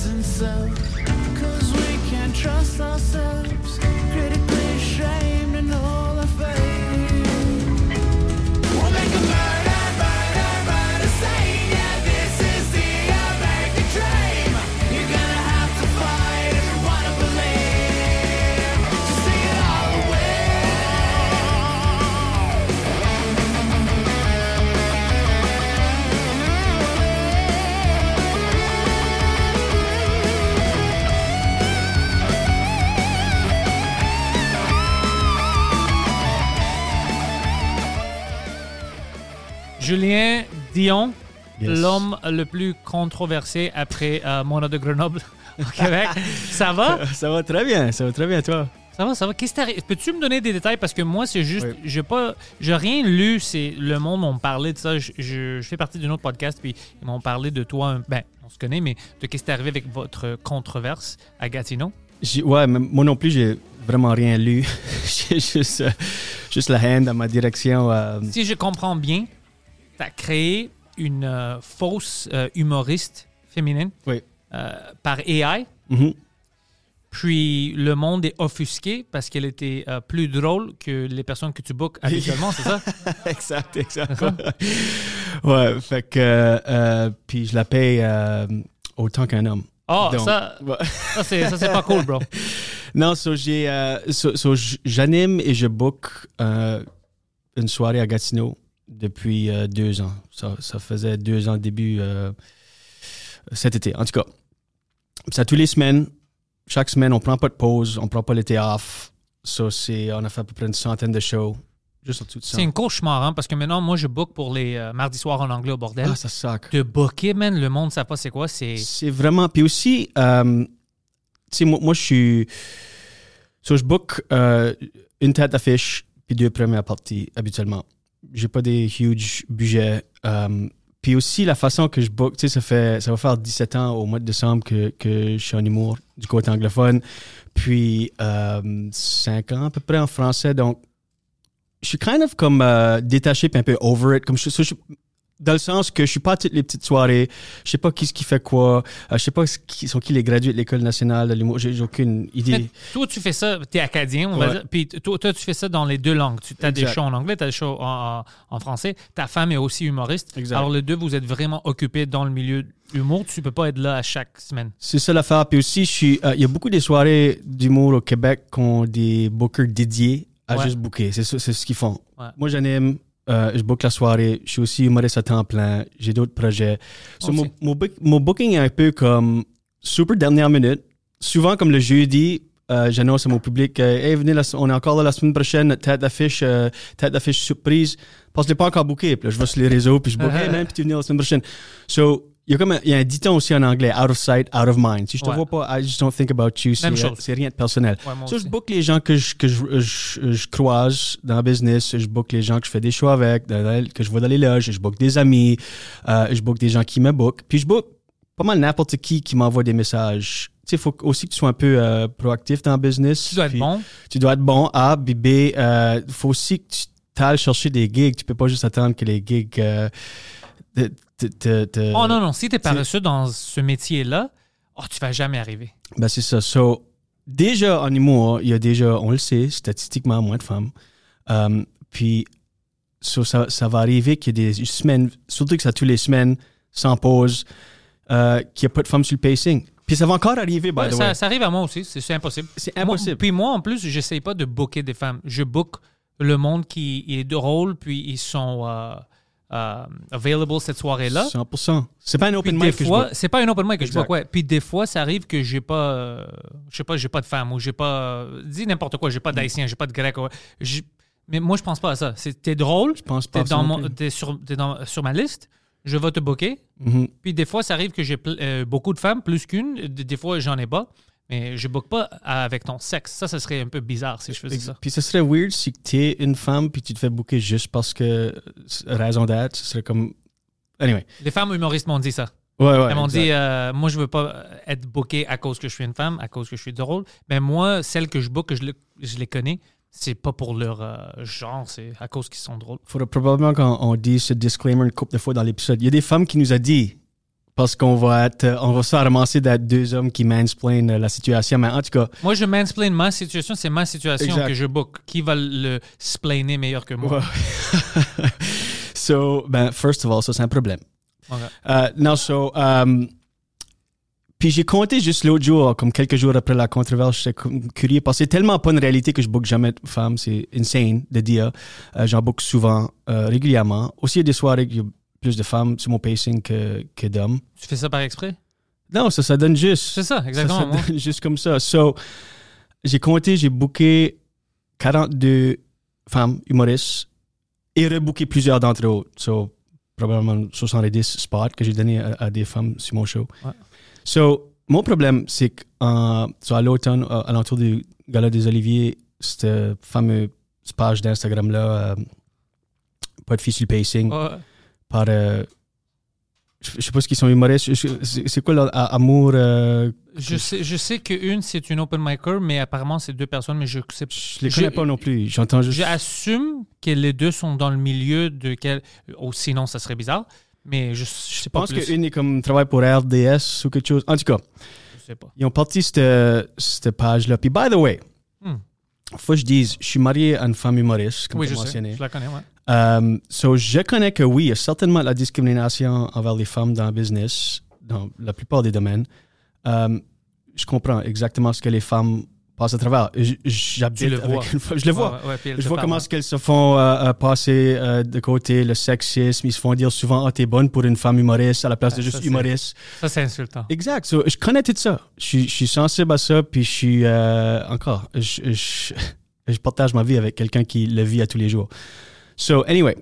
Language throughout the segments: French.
isn't so. Cause we can't trust ourselves. Julien Dion, Yes. l'homme le plus controversé après euh, Mona de Grenoble au Québec. ça va? Ça va très bien, ça va très bien, toi. Ça va, ça va. Qu'est-ce? Peux-tu me donner des détails? Parce que moi, c'est juste, Oui. j'ai pas, j'ai rien lu. C'est le monde m'ont parlé de ça. Je, je- je fais partie d'un autre podcast, puis ils m'ont parlé de toi. Ben, on se connaît, mais de qu'est-ce qui est arrivé avec votre controverse à Gatineau? Ouais, mais moi non plus, j'ai vraiment rien lu. j'ai juste, euh, juste la haine dans ma direction. euh, Si je comprends bien, tu as créé une euh, fausse euh, humoriste féminine Oui. euh, par AI. mhm. Puis le monde est offusqué parce qu'elle était euh, plus drôle que les personnes que tu bookes habituellement, c'est ça? exact, exact. ouais, fait que. euh, puis je la paye euh, autant qu'un homme. Oh, Donc, ça, ouais. ça c'est pas cool, bro. Non, so euh, so- j'anime et je book une soirée à Gatineau depuis euh, deux ans. Ça, ça faisait deux ans début euh, cet été. En tout cas, ça tous les semaines. Chaque semaine, on prend pas de pause, on prend pas l'été off. So, c'est, on a fait à peu près une centaine de shows. Juste de ça. C'est un cauchemar, hein, parce que maintenant, moi, je book pour les euh, mardis soirs en anglais au bordel. Ah, ça sac. De booker, man, le monde ne sait pas c'est quoi. C'est. C'est vraiment. Puis aussi, euh, tu sais, moi, moi, je suis. So, je book une tête d'affiche puis deux premières parties habituellement. J'ai pas des huge budgets. euh, puis aussi, la façon que je book, tu sais, ça, fait, ça va faire 17 ans au mois de décembre que, que je suis en humour du côté anglophone. Puis euh, 5 ans à peu près en français. Donc, je suis kind of comme euh, détaché puis un peu over it. Comme je- dans le sens que je suis pas à toutes les petites soirées. Je sais pas qui ce qui fait quoi. Euh, je sais pas qui, sont qui les gradués de l'école nationale de l'humour. J'ai aucune Mais idée. toi, tu fais ça, tu es acadien, on va dire. Puis toi, toi, tu fais ça dans les deux langues. Tu as des shows en anglais, tu as des shows en, en- français. Ta femme est aussi humoriste. Exact. Alors, les deux, vous êtes vraiment occupés dans le milieu de l'humour. Tu peux pas être là à chaque semaine. C'est ça l'affaire. Puis aussi, je suis. euh, Il y a beaucoup des soirées d'humour au Québec qui ont des bookers dédiés à Ouais. juste booker. C'est ce qu'ils font. Ouais. Moi, j'anime. Euh, je book la soirée. Je suis aussi humoriste à temps plein. J'ai d'autres projets. So, mon, mon book- mon booking est un peu comme super dernière minute. Souvent, comme le jeudi, euh, j'annonce à mon public euh, Hey, venez, la- on est encore là la semaine prochaine, notre tête d'affiche, euh, tête d'affiche surprise. Parce que je l'ai pas encore booké. Puis là, je vais sur les réseaux, puis je book Hey, man, puis tu venir la semaine prochaine. So, il y a comme un, il y a un dicton aussi en anglais, out of sight, out of mind. Si je te Ouais. vois pas, I just don't think about you. Même C'est chose. c'est rien de personnel. Ouais, So, je book les gens que je, que je, je, je croise dans le business, je book les gens que je fais des shows avec, que je vois dans les loges, je book des amis, euh, je book des gens qui me bookent. Puis je book pas mal n'importe qui qui m'envoie des messages. Tu sais, il faut aussi que tu sois un peu euh, proactif dans le business. Tu dois être bon. Tu dois être bon. A, B, B. Il faut aussi que tu t'ailles chercher des gigs. Tu peux pas juste attendre que les gigs euh, Oh non, non. Si tu es paresseux dans ce métier-là, oh, tu vas jamais arriver. Ben, c'est ça. So, déjà, en humour, il y a déjà, on le sait, statistiquement, moins de femmes. Um, puis, so, ça, ça va arriver qu'il y ait des semaines, surtout que ça tous les semaines, sans pause, euh, qu'il n'y a pas de femmes sur le pacing. Puis ça va encore arriver, by Ouais, the ça, way. ça arrive à moi aussi. C'est c'est impossible. C'est Moi- impossible. puis moi, en plus, j'essaye pas de booker des femmes. Je book le monde qui est drôle, puis ils sont euh, euh, available cette soirée-là. 100%. C'est pas un open mic que je fois, c'est pas un open mic que je book, ouais. Puis des fois, ça arrive que j'ai pas, euh, je sais pas, j'ai pas de femme ou j'ai pas, euh, dis n'importe quoi, j'ai pas d'haïtien, j'ai pas de grec. ouais. Mais moi, je pense pas à ça. T'es drôle, Je pense pas t'es à ça dans mon, t'es sur, t'es dans- sur ma liste, je vais te booker. Mhm. Puis des fois, ça arrive que j'ai beaucoup de femmes, plus qu'une. Des, des fois, j'en ai pas. Mais je book pas avec ton sexe. Ça, ça serait un peu bizarre si je faisais ça. Puis ce serait weird si tu es une femme puis tu te fais booker juste parce que raison d'être, ce serait comme. Anyway. Les femmes humoristes m'ont dit ça. Ouais, ouais. Elles m'ont dit, euh, moi, je veux pas être booké à cause que je suis une femme, à cause que je suis drôle. Mais moi, celles que je book, je, le- je les connais, c'est pas pour leur euh, genre, c'est à cause qu'ils sont drôles. faudrait probablement qu'on on dise ce disclaimer une couple de fois dans l'épisode. Il y a des femmes qui nous a dit Parce qu'on va être, euh, on va se faire ramasser d'être deux hommes qui mansplainent euh, la situation. Mais en tout cas, Moi, je mansplain ma situation, c'est ma situation Exact. que je book. Qui va le splainer meilleur que moi? Ouais. so, ben, first of all, ça, c'est un problème. Ok. Euh, non, so, um, puis j'ai compté juste l'autre jour, comme quelques jours après la controverse, j'étais curieux parce que c'est tellement pas une réalité que je book jamais de femmes, c'est insane de dire. Euh, J'en book souvent, euh, régulièrement. Aussi, il y a des soirées a plus de femmes sur mon pacing que, que d'hommes. Tu fais ça par exprès? Non, ça, ça donne juste. C'est ça, exactement. Ça, donne juste comme ça. So, j'ai compté, j'ai booké 42 femmes humoristes et rebooké plusieurs d'entre eux. So, probablement 70 spots que j'ai donné à, à des femmes sur mon show. Ouais. So, mon problème, c'est qu'à à l'automne, à, à l'entour du Gala des Oliviers, cette fameuse page d'Instagram-là, euh, pas de sur le pacing, Ouais. Par. euh, je sais pas ce qu'ils sont humoristes. C'est quoi leur amour euh, Je sais, je sais qu'une, c'est une open micer, mais apparemment, c'est deux personnes, mais je sais Je les connais Je- pas non plus. J'entends juste. J'assume que les deux sont dans le milieu de quel. Oh, sinon, ça serait bizarre. Mais je, je sais Je pense qu'une est comme travaille pour RDS ou quelque chose. En tout cas, Je sais pas. ils ont parti cette, cette page-là. Puis, by the way, Hmm. faut que je dise, je suis marié à une femme humoriste, comme Oui, tu je as sais. mentionné. Je la connais, ouais. Euh, so, je connais que oui, il y a certainement de la discrimination envers les femmes dans le business, dans la plupart des domaines. Euh, je comprends exactement ce que les femmes passent à travers. J'habite avec une femme- Je le vois. Ouais, ouais, Je vois comment qu'elles se font euh, euh, passer de côté le sexisme. Ils se font dire souvent Ah, t'es bonne pour une femme humoriste à la place Ah, de ça, juste humoriste. Ça, c'est insultant. Exact. So, je connais tout ça. Je suis, je suis sensible à ça, puis je suis encore. Je, je, je partage ma vie avec quelqu'un qui le vit à tous les jours. So, anyway,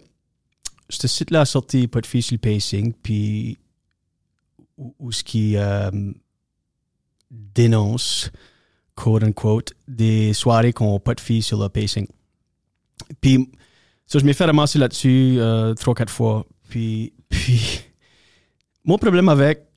ce site-là a sorti pas de filles sur le pacing, puis où, ce qui euh, dénonce, quote unquote, des soirées qui n'ont pas de filles sur le pacing. Puis, so, je m'ai fait ramasser là-dessus euh, trois, quatre fois. Puis, mon problème avec,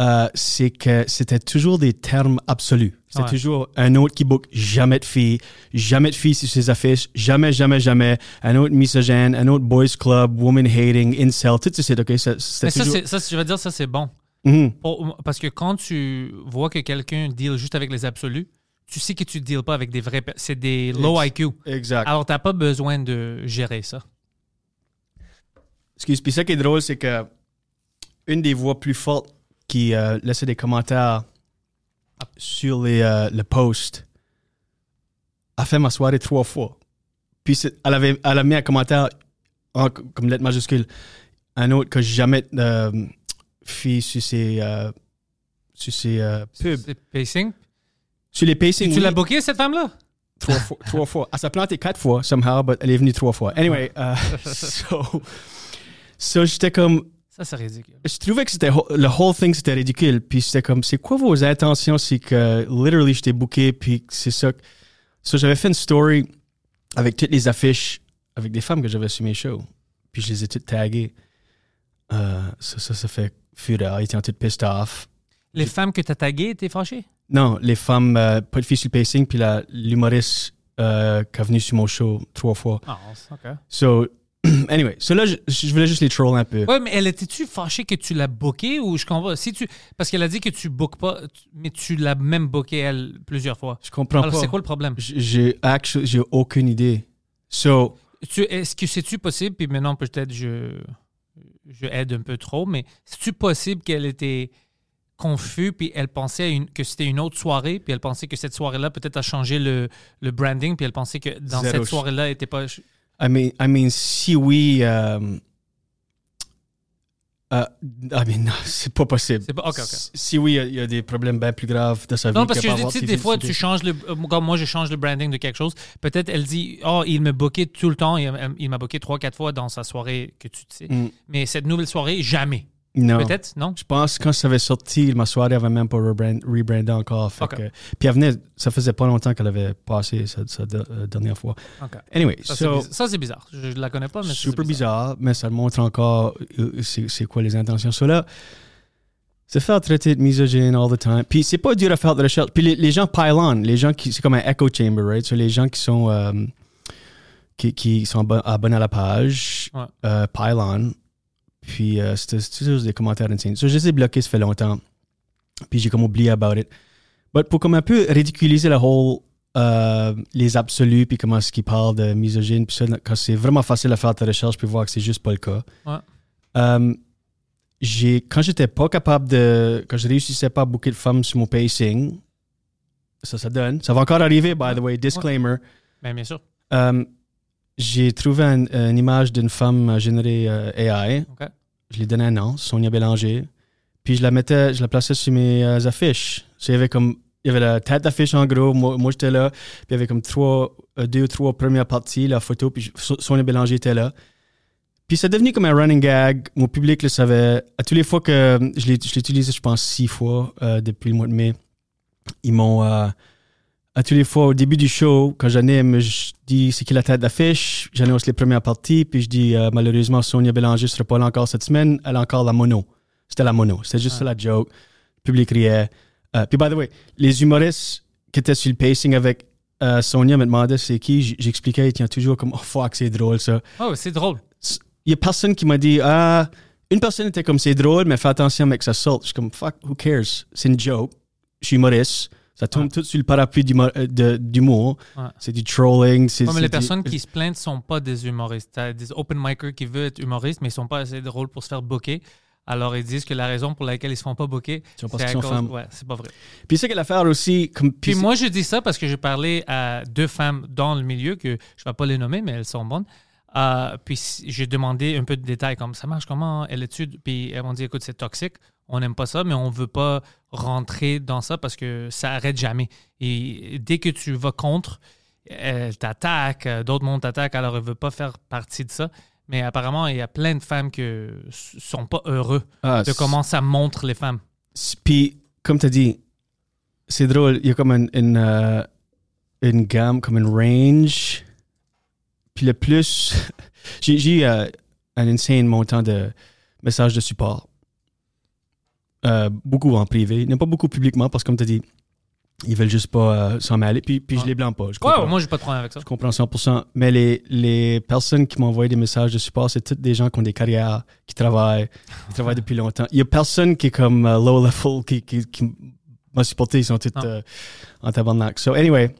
euh, c'est que c'était toujours des termes absolus. C'était Ouais. toujours un autre qui book jamais de filles, jamais de filles sur ses affiches, jamais, jamais, jamais. Un autre misogyne, un autre boys club, woman hating, incel, tout ça, c'est OK. ça- Mais ça, je vais dire, ça, c'est bon. Mhm. Pour- parce que quand tu vois que quelqu'un deal juste avec les absolus, tu sais que tu ne deals pas avec des vrais. C'est des low IQ. Exact. Alors, tu n'as pas besoin de gérer ça. Excuse, puis ça qui est drôle, c'est que une des voix plus fortes qui euh, laissait des commentaires sur les, euh, le post a fait ma soirée trois fois. Puis elle, avait, elle a mis un commentaire en, comme lettre majuscule. Un autre que jamais euh, fait sur ses, euh, sur ses euh, pubs. Pacing. Sur les Et pacing, tu oui, l'as booké, cette femme-là? trois fois. trois fois. Elle s'est plantée quatre fois, somehow, but elle est venue trois fois. Anyway, so, so j'étais comme, Ça, c'est ridicule. je trouvais que c'était le whole thing c'était ridicule. Puis c'était comme c'est quoi vos intentions? C'est que literally j'étais booké puis c'est ça so, j'avais fait une story avec toutes les affiches avec des femmes que j'avais sur mes shows. Puis je les ai toutes taguées. Euh, ça ça ça fait fureur. Ils étaient toutes pissed off. Les femmes que tu as taguées étaient fâchées? non les femmes euh, pas de filles sur le pacing puis la- l'humoriste euh, qui est venue sur mon show trois fois. Ah, OK. so anyway so là je, je voulais juste les troll un peu Ouais, mais elle était-tu fâchée que tu l'as booké ou je comprends? Si tu, parce qu'elle a dit que tu bookes pas, mais tu l'as même booké elle plusieurs fois. je comprends Alors, pas c'est quoi le problème? J'ai j'ai aucune idée so est-ce que c'est-tu possible, puis maintenant peut-être je, je aide un peu trop, mais c'est-tu possible qu'elle était confuse, puis elle pensait à une- que c'était une autre soirée, puis elle pensait que cette soirée-là peut-être a changé le, le branding, puis elle pensait que dans Zéro cette soirée-là, elle était pas... I mean, I mean, si oui, euh, euh, I mean, non, c'est pas possible. C'est pas-. Si- oui, il y a- il y, a des problèmes bien plus graves de sa vie. Non, parce que tu sais, des fois, tu changes le. euh, Comme moi, je change le branding de quelque chose. Peut-être elle dit, oh, il me bookait tout le temps. Il, il m'a booké trois, quatre fois dans sa soirée que tu sais. Mm. Mais cette nouvelle soirée, jamais. Non. Peut-être, non? Je pense que quand ça avait sorti, ma soirée avait même pas rebrand- rebrandé encore. fait que- puis elle venait, ça faisait pas longtemps qu'elle avait passé sa, sa de- euh, dernière fois. OK. Anyway, Ça, c'est so, bizarre. Ça, c'est bizarre. Je, je la connais pas, mais super bizarre, mais ça montre encore euh, c'est c'est quoi les intentions. So là, se faire traiter de misogyne all the time. Puis c'est pas dur à faire de recherche. Puis les, les gens pile on. Les gens qui. C'est comme un echo chamber, right? So les gens qui sont. euh, qui, qui sont abo- abonnés à la page Ouais. euh, pile on. Puis euh, c'était toujours des commentaires insane. So, je les ai bloqués, ça fait longtemps. Puis j'ai comme oublié about it. But pour comme un peu ridiculiser la whole, euh, les absolus, puis comment est-ce qu'ils parlent de misogyne, puis ça, quand c'est vraiment facile à faire ta recherche, puis voir que c'est juste pas le cas. Ouais. Euh, j'ai, quand j'étais pas capable de. Quand je réussissais pas à booker de femmes sur mon pacing, ça, ça donne. Ça va encore arriver, by the way, disclaimer. Ben, bien sûr. Euh, j'ai trouvé un- une image d'une femme générée euh, AI. OK. Je lui donnais un nom, Sonia Bélanger. Puis je la mettais, je la plaçais sur mes euh, affiches. So, il y avait comme, il y avait la tête d'affiche en gros. Moi, j'étais là. Puis il y avait comme trois, euh, deux ou trois premières parties, la photo. Puis Sonia Bélanger était là. Puis c'est devenu comme un running gag. Mon public le savait. À toutes les fois que euh, je l'ai utilisé, je pense, six fois depuis le mois de mai, ils m'ont. À tous les fois, au début du show, quand j'anime, je dis c'est qui la tête d'affiche, j'annonce les premières parties, puis je dis euh, malheureusement Sonia Bélanger ne sera pas là encore cette semaine, elle a encore la mono. C'était la mono, c'était juste Ah. la joke. Le public riait. Euh, puis by the way, les humoristes qui étaient sur le pacing avec euh, Sonia me demandaient c'est qui, j'expliquais, ils tiennent toujours comme oh fuck, c'est drôle ça. Oh, c'est drôle. Il y a personne qui m'a dit ah, une personne était comme c'est drôle, mais fais attention mec, ça saute. Je suis comme fuck, who cares? C'est une joke. Je suis humoriste. Ça tombe Ouais. tout sur le parapluie d'humo- euh, de- d'humour. Ouais. C'est du trolling. C'est, Ouais, mais c'est les du- personnes qui se plaignent ne sont pas des humoristes. T'as des open micers qui veulent être humoristes, mais ils sont pas assez drôles pour se faire booker. Alors, ils disent que la raison pour laquelle ils se font pas booker, C'est parce c'est qu'ils sont cause... femmes. Ouais, c'est pas vrai. Puis c'est que l'affaire aussi, comme Puis puis moi, je dis ça parce que j'ai parlé à deux femmes dans le milieu, que je vais pas les nommer, mais elles sont bonnes. Euh, puis j'ai demandé un peu de détails, comme ça marche comment, elle étude. Puis elles m'ont dit, écoute, c'est toxique, on n'aime pas ça, mais on veut pas rentrer dans ça parce que ça arrête jamais. Et dès que tu vas contre, elle t'attaque, euh, d'autres mondes t'attaquent, alors elle veut pas faire partie de ça. Mais apparemment, il y a plein de femmes qui sont pas heureux ah, de comment ça montre les femmes. Puis comme tu as dit, c'est drôle. Il y a comme une, une, euh, une gamme, comme une range. Puis le plus, j'ai, j'ai eu euh, un insane montant de messages de support. Euh, beaucoup en privé, non pas beaucoup publiquement parce que comme tu as dit, ils veulent juste pas euh, s'en mêler. Puis, puis je Ouais. les blâme pas. Je Ouais, comprends. moi, j'ai pas de problème avec ça. Je comprends 100%. Mais les, les personnes qui m'ont envoyé des messages de support, c'est toutes des gens qui ont des carrières, qui travaillent, qui travaillent depuis longtemps. Il y a personne qui est comme euh, low level, qui, qui, qui m'a supporté. Ils sont tous euh, en tabarnak. So, anyway.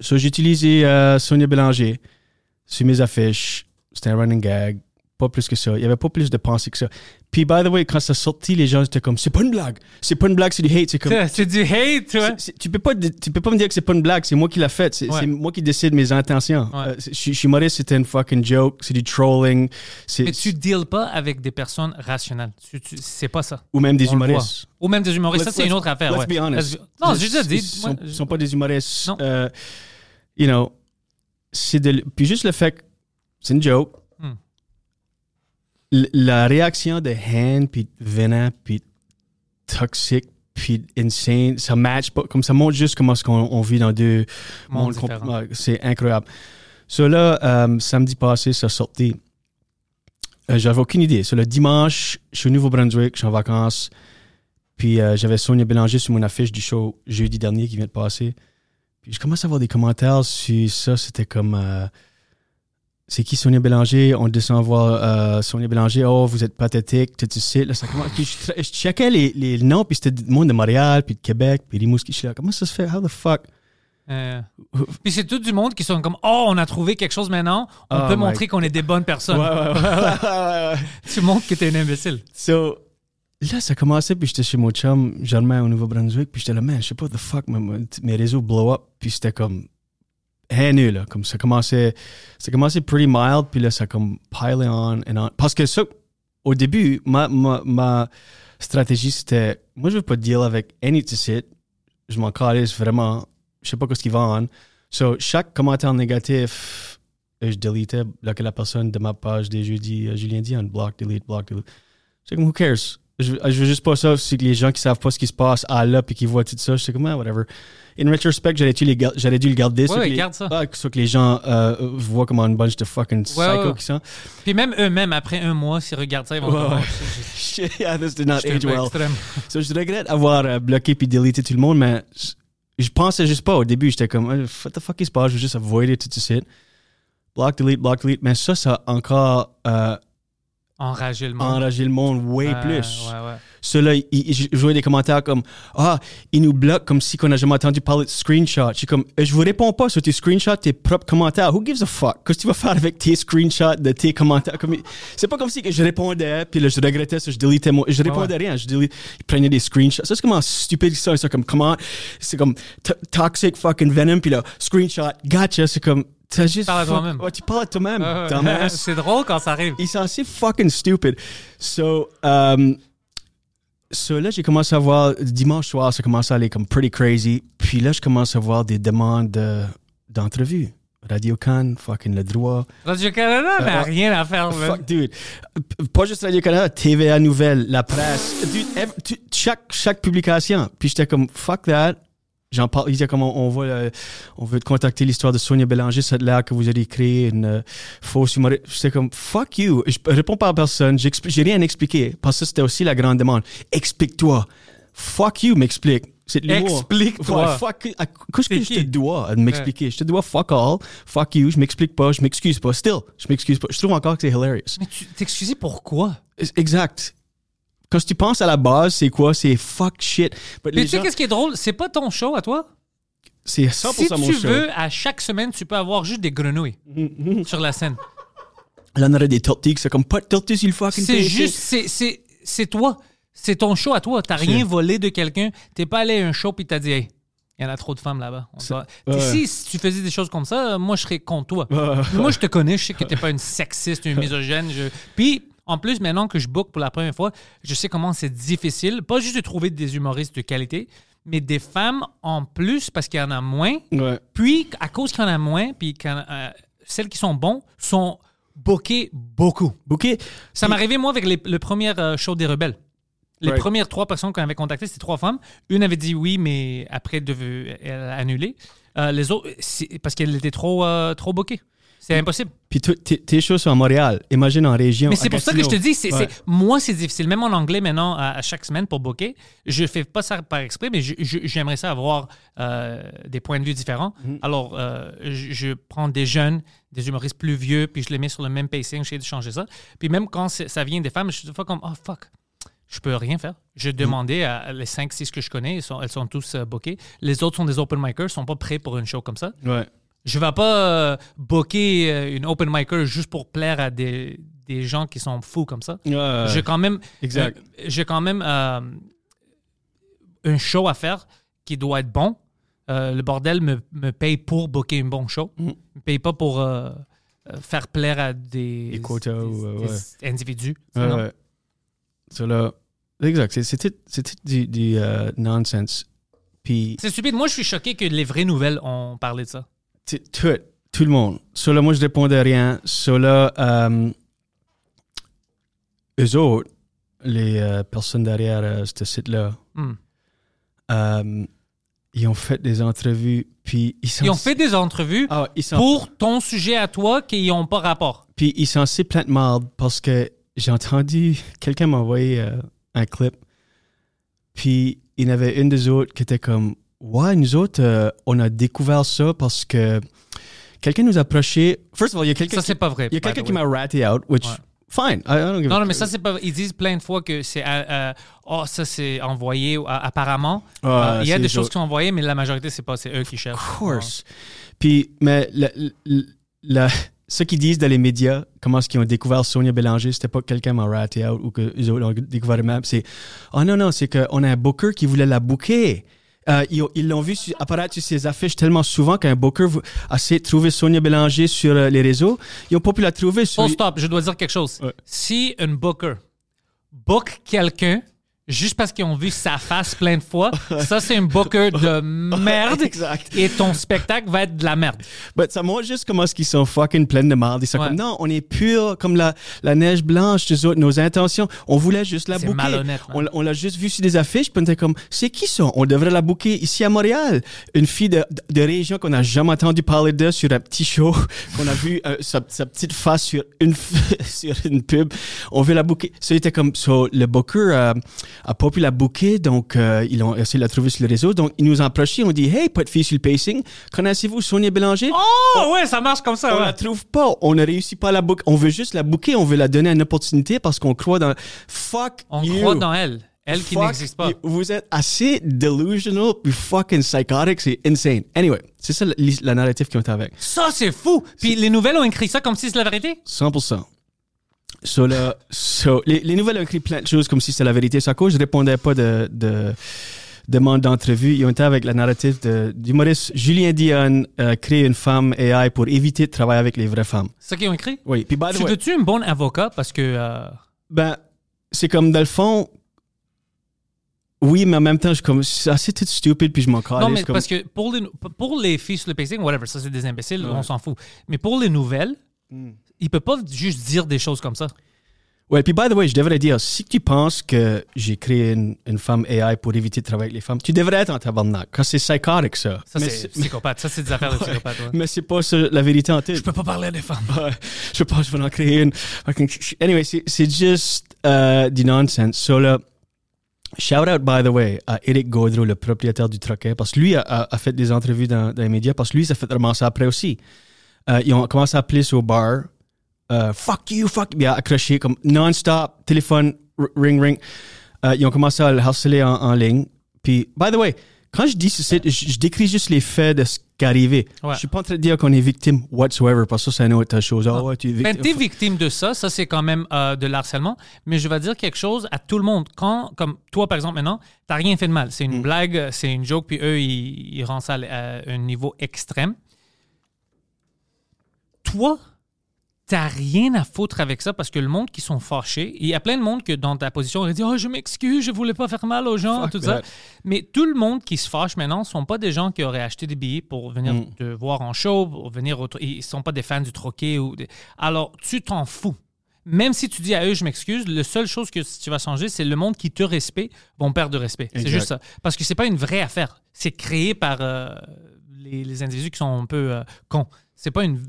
So, j'ai utilisé Sonia Bélanger sur mes affiches. C'était un running gag. Pas plus que ça. Il y avait pas plus de pensée que ça. Puis, by the way, quand ça sortit, les gens étaient comme, c'est pas une blague. C'est pas une blague, c'est du hate. C'est comme, C'est du hate, tu vois. c'est- c'est- tu peux pas tu peux pas me dire que c'est pas une blague, c'est moi qui l'a fait, c'est Ouais. moi qui décide mes intentions. Ouais. Euh, je suis- humoriste, c'était une fucking joke, c'est du trolling, Mais tu deals pas avec des personnes rationnelles. C'est pas ça. ou même des on humoristes. Ou même des humoristes. Let's- ça, c'est une autre affaire. Let's ouais. be honest. Non, j'ai déjà Ils dit. sont, moi, sont pas des humoristes. Non. Euh, you know, c'est de puis juste le fait que c'est une joke. La réaction de haine puis de vénin puis toxique puis insane, ça match pas comme ça montre juste comment qu'on on vit dans deux Monde monde différent. compl- ouais, C'est incroyable. So là, euh, samedi passé, ça sortait. Euh, j'avais aucune idée. Sur le dimanche, je suis au Nouveau-Brunswick, je suis en vacances. Puis euh, j'avais Sonia Bélanger sur mon affiche du show jeudi dernier qui vient de passer. Puis je commence à avoir des commentaires sur ça. C'était comme euh, C'est qui Sonia Bélanger? On descend voir euh, Sonia Bélanger. Oh, vous êtes pathétique. Tu, sais. Là, ça commence. Puis je, je checkais les, les noms. Puis c'était du monde de Montréal, puis de Québec, puis Rimouski. Je suis là, comment ça se fait? How the fuck? Euh, Puis c'est tout du monde qui sont comme Oh, on a trouvé quelque chose maintenant. On Oh peut montrer qu'on est des bonnes personnes. Ouais, ouais, ouais. ouais, ouais. Tu montres que t'es un imbécile. So, là, ça commençait, puis j'étais chez mon chum, Germain, au Nouveau-Brunswick, puis j'étais là, man, je sais pas, the fuck, mes, mes réseaux blow up, puis c'était comme haineux, là, comme ça commençait, ça commençait pretty mild, puis là, ça comme pilé on and on. Parce que ça, au début, ma, ma, ma stratégie, c'était, moi, je veux pas deal avec any de sites, je m'en calisse vraiment, je sais pas ce qu'ils vendent. So, chaque commentaire négatif, euh, je deletais, bloquais la personne de ma page des jeudis, euh, Julien Dion, block, delete, block, delete. C'est comme, who cares? Je, je veux juste pas ça, c'est que les gens qui savent pas ce qui se passe à là puis qui voient tout ça, je sais comme, ah, whatever. In retrospect, j'aurais dû, les gar- j'aurais dû le garder. Ouais, ouais, les- garde ça. Ah, que les gens euh, voient comme une bunch de fucking psychos ouais, ouais. qui sont. Puis même eux-mêmes, après un mois, s'ils regardent ça, ils vont c'est- Shit, yeah, this did not c'est age un well. So, je regrette avoir euh, bloqué puis deleté tout le monde, mais je- je pensais juste pas. Au début, j'étais comme, Euh, what the fuck is pas, je veux juste avoider tout de suite. Block, delete, block, delete. Mais ça, ça a encore euh, Enrager le monde. enrager le monde way plus. Ouais, ouais. Ceux-là, ils, voyais des commentaires comme Ah, ils nous bloquent comme si on n'a jamais entendu parler de screenshot. Je suis comme Je vous réponds pas sur tes screenshots, tes propres commentaires. Who gives a fuck? Qu'est-ce que tu vas faire avec tes screenshots de tes commentaires? Comme, c'est pas comme si je répondais, puis là, je regrettais ça, je délitais moi. Je répondais rien, je delete, ils prenaient des screenshots. Ça, c'est comment stupide ça. C'est comme comment, c'est comme to- toxic fucking venom, puis là, screenshot, gotcha. C'est comme, t'as juste. Parles fuck-. Ouais, tu parles à toi-même, c'est drôle quand ça arrive. Ils sont assez fucking stupid. So, um, so là, j'ai commencé à voir, dimanche soir, ça commence à aller comme pretty crazy. Puis là, je commence à voir des demandes de- d'entrevues. Radio Can, fucking le droit. Radio-Canada n'a ouais. rien à faire. man. Fuck, dude. Pas juste Radio-Canada, TVA Nouvelles, la presse. Dude, tu- chaque, chaque publication. Puis j'étais comme, fuck that. J'en parle, il disait comme on, on va, euh, on veut te contacter l'histoire de Sonia Bélanger, c'est de l'air que vous avez créé une euh, fausse humoriste. J'étais comme, fuck you. Je réponds pas à personne, j'ai rien à expliquer. Parce que c'était aussi la grande demande. Explique-toi. Fuck you, m'explique. C'est. Explique-toi. Ouais, qu'est-ce que C'est je te dois de m'expliquer? Je te dois fuck all, fuck you, je m'explique pas, je m'excuse pas. Still, je m'excuse pas. Je trouve encore que c'est hilarious. Mais tu t'excuses pourquoi? Exact. Quand tu penses à la base, c'est quoi? C'est fuck shit. Mais tu sais qu'est-ce qui est drôle? C'est pas ton show à toi? c'est 100% Si mon tu show. veux, à chaque semaine, tu peux avoir juste des grenouilles sur la scène. Là, on aurait des tortillas, c'est comme pas de sur le fucking C'est juste, c'est- toi. C'est ton show à toi. T'as rien volé de quelqu'un. T'es pas allé à un show puis t'as dit, hey, il y en a trop de femmes là-bas. Doit-. Si, si tu faisais des choses comme ça, moi, je serais contre toi. Moi, je te connais. Je sais que t'es pas une sexiste, une misogyne. Je... Puis, en plus, maintenant que je book pour la première fois, je sais comment c'est difficile, pas juste de trouver des humoristes de qualité, mais des femmes en plus parce qu'il y en a moins. Ouais. Puis, à cause qu'il y en a moins, puis euh, celles qui sont bons sont bookées beaucoup. Bouquet. Ça m'est arrivé, moi, avec les- le premier euh, show des Rebelles. Les Right. premières trois personnes qu'on avait contactées, c'était trois femmes. Une avait dit oui, mais après, elle a annulé. Euh, les autres, c'est parce qu'elle était trop, euh, trop bookée. C'est impossible. Puis tes, shows sont à Montréal. Imagine en région. Mais c'est pour ça que je te dis, c'est, Ouais. c'est- moi, c'est difficile. Même en anglais, maintenant, à, à chaque semaine pour booker, je fais pas ça par exprès, mais j'aimerais ça avoir euh, des points de vue différents. Mm-hmm. Alors, euh, je, je prends des jeunes, des humoristes plus vieux, puis je les mets sur le même pacing, j'essaie de changer ça. Puis même quand ça vient des femmes, je suis des fois comme, oh fuck, je peux rien faire. Je Mm-hmm. demandais à les 5-6 que je connais, ils sont, elles sont tous euh, bookées. Les autres sont des open micers, sont pas prêts pour une show comme ça. Ouais. Je vais pas euh, booker euh, une open micer juste pour plaire à des, des gens qui sont fous comme ça. Ouais. J'ai quand même, Exact. euh, j'ai quand même euh, un show à faire qui doit être bon. Euh, le bordel me, me paye pour booker un bon show. Mm. me paye pas pour euh, euh, faire plaire à des, Des quotas des- ou, euh, des individus. Ouais, ouais. Là, exact. C'est- C'était du, du euh, nonsense. Puis C'est stupide. Moi, je suis choqué que les vraies nouvelles ont parlé de ça. Tout, tout le monde. Là, moi, je répondais rien. Là, euh, eux autres, les euh, personnes derrière euh, ce site-là, Hmm. euh, ils ont fait des entrevues, puis ils sont... Ils ont fait des entrevues Ah, ils sont... pour ton sujet à toi qui n'ont pas rapport. Puis ils sont assez plein de marde parce que j'ai entendu, quelqu'un m'a envoyé euh, un clip, puis il y en avait une des autres qui était comme Ouais, nous autres, euh, on a découvert ça parce que quelqu'un nous a approché. First of all, il y a quelqu'un Ça, qui, c'est pas vrai. il y a quelqu'un qui m'a raté out, which, Ouais. fine. I, I don't give a- Non, non, mais ça, c'est pas. Ils disent plein de fois que c'est. euh, euh, oh, ça, c'est envoyé euh, apparemment. Euh, il y a des choses autres. qui sont envoyées, mais la majorité, c'est pas. C'est eux qui cherchent. Of course. Puis, mais la, la, la- ce qu'ils disent dans les médias, comment est-ce qu'ils ont découvert Sonia Bélanger, c'était pas que quelqu'un m'a raté out ou autres l'ont découvert eux-mêmes. C'est, oh non, non, c'est qu'on a un booker qui voulait la booker. Euh, ils ont- ils l'ont vu sur- apparaître sur ses affiches tellement souvent qu'un booker a essayé de trouver Sonia Bélanger sur euh, les réseaux. Ils n'ont pas pu la trouver sur. Oh, stop, je dois dire quelque chose. Ouais. Si un booker book quelqu'un juste parce qu'ils ont vu sa face plein de fois, ça, c'est un booker de merde. Exact. Et ton spectacle va être de la merde. But ça montre juste comment est-ce qu'ils sont fucking pleins de marde. Ils sont Ouais. comme, non, on est pur comme la, la neige blanche, autres, nos intentions. On voulait juste la bouquer. malhonnête. On, l'a- on l'a juste vu sur des affiches, puis on était comme, c'est qui ça? On devrait la bouquer ici à Montréal. Une fille de, de, de région qu'on n'a jamais entendu parler de sur un petit show, qu'on a vu euh, sa, sa petite face sur une, sur une pub. On veut la bouquer. Ça était comme, so, le booker, euh, a pas pu la booker, donc euh, ils ont essayé de la trouver sur le réseau. Donc, ils nous ont approché, on dit Hey, pas de fille sur le pacing, connaissez-vous Sonia Bélanger? Oh, ouais, ça marche comme ça. On ouais. la trouve pas, on ne réussit pas à la booker. On veut juste la booker, on veut la donner une opportunité parce qu'on croit dans. Fuck On you. croit dans elle. Elle qui n'existe pas. Vous êtes assez delusional puis fucking psychotic, c'est insane. Anyway, c'est ça la, la narrative qui ont avec. Ça, c'est fou. Puis les nouvelles ont écrit ça comme si c'était la vérité? 100%. So, là, so, les, les nouvelles ont écrit plein de choses comme si c'était la vérité. C'est à cause que je répondais pas de, de demande d'entrevue. Ils ont été avec la narrative de, d'humoriste Julien Dion, euh, créer une femme AI pour éviter de travailler avec les vraies femmes. C'est ça qu'ils ont écrit? Oui. Puis, by the Tu way, veux-tu un bon avocat parce que. euh, ben, c'est comme dans le fond. Oui, mais en même temps, je suis comme, c'est assez tout stupide puis je m'en calais. non, mais comme- parce que pour les, pour les filles sur le pacing, whatever, ça c'est des imbéciles, on s'en fout. Mais pour les nouvelles, Hmm. Il peut pas juste dire des choses comme ça. Ouais, puis by the way, je devrais dire, si tu penses que j'ai créé une, une femme AI pour éviter de travailler avec les femmes, tu devrais être en tabarnak, quand c'est psychotic, ça. Ça, c'est psychopathe. Ça, c'est des affaires de psychopathe. ouais. mais c'est pas ça, la vérité en tête. Je peux pas parler des femmes. Ouais, je pense que je vais en créer une. Anyway, c'est juste euh, du nonsense. So là, shout out by the way à Eric Gaudreau, le propriétaire du Troquet, parce que lui a, a- a fait des entrevues dans, dans les médias, parce que lui, ça fait ramasser après aussi. Euh, ils ont commencé à appeler au bar. Euh, fuck you, fuck. Puis il a accroché comme non-stop, téléphone, ring, ring. Euh, ils ont commencé à le harceler en, en ligne. Puis, by the way, quand je dis ceci, je, je décris juste les faits de ce qui est arrivé. Ouais. Je suis pas en train de dire qu'on est victime whatsoever, parce que ça, c'est une autre chose. Ah ouais, tu es Ben, victime. t'es victime de ça, ça c'est quand même euh, de l'harcèlement, mais je vais dire quelque chose à tout le monde. Quand, comme toi par exemple maintenant, t'as rien fait de mal, c'est une blague, c'est une joke, puis eux ils, ils rendent ça à un niveau extrême. Toi, t'as rien à foutre avec ça parce que le monde qui sont fâchés, il y a plein de monde que dans ta position aurait dit oh je m'excuse, je voulais pas faire mal aux gens, Fuck tout that. ça. Mais tout le monde qui se fâche maintenant sont pas des gens qui auraient acheté des billets pour venir Mm. te voir en show, pour venir au, ils sont pas des fans du troquet ou des- alors tu t'en fous. Même si tu dis à eux je m'excuse, la seule chose que tu vas changer, c'est le monde qui te respecte vont perdre de respect. C'est juste ça. Parce que c'est pas une vraie affaire. C'est créé par euh, les, les individus qui sont un peu euh, cons. C'est pas une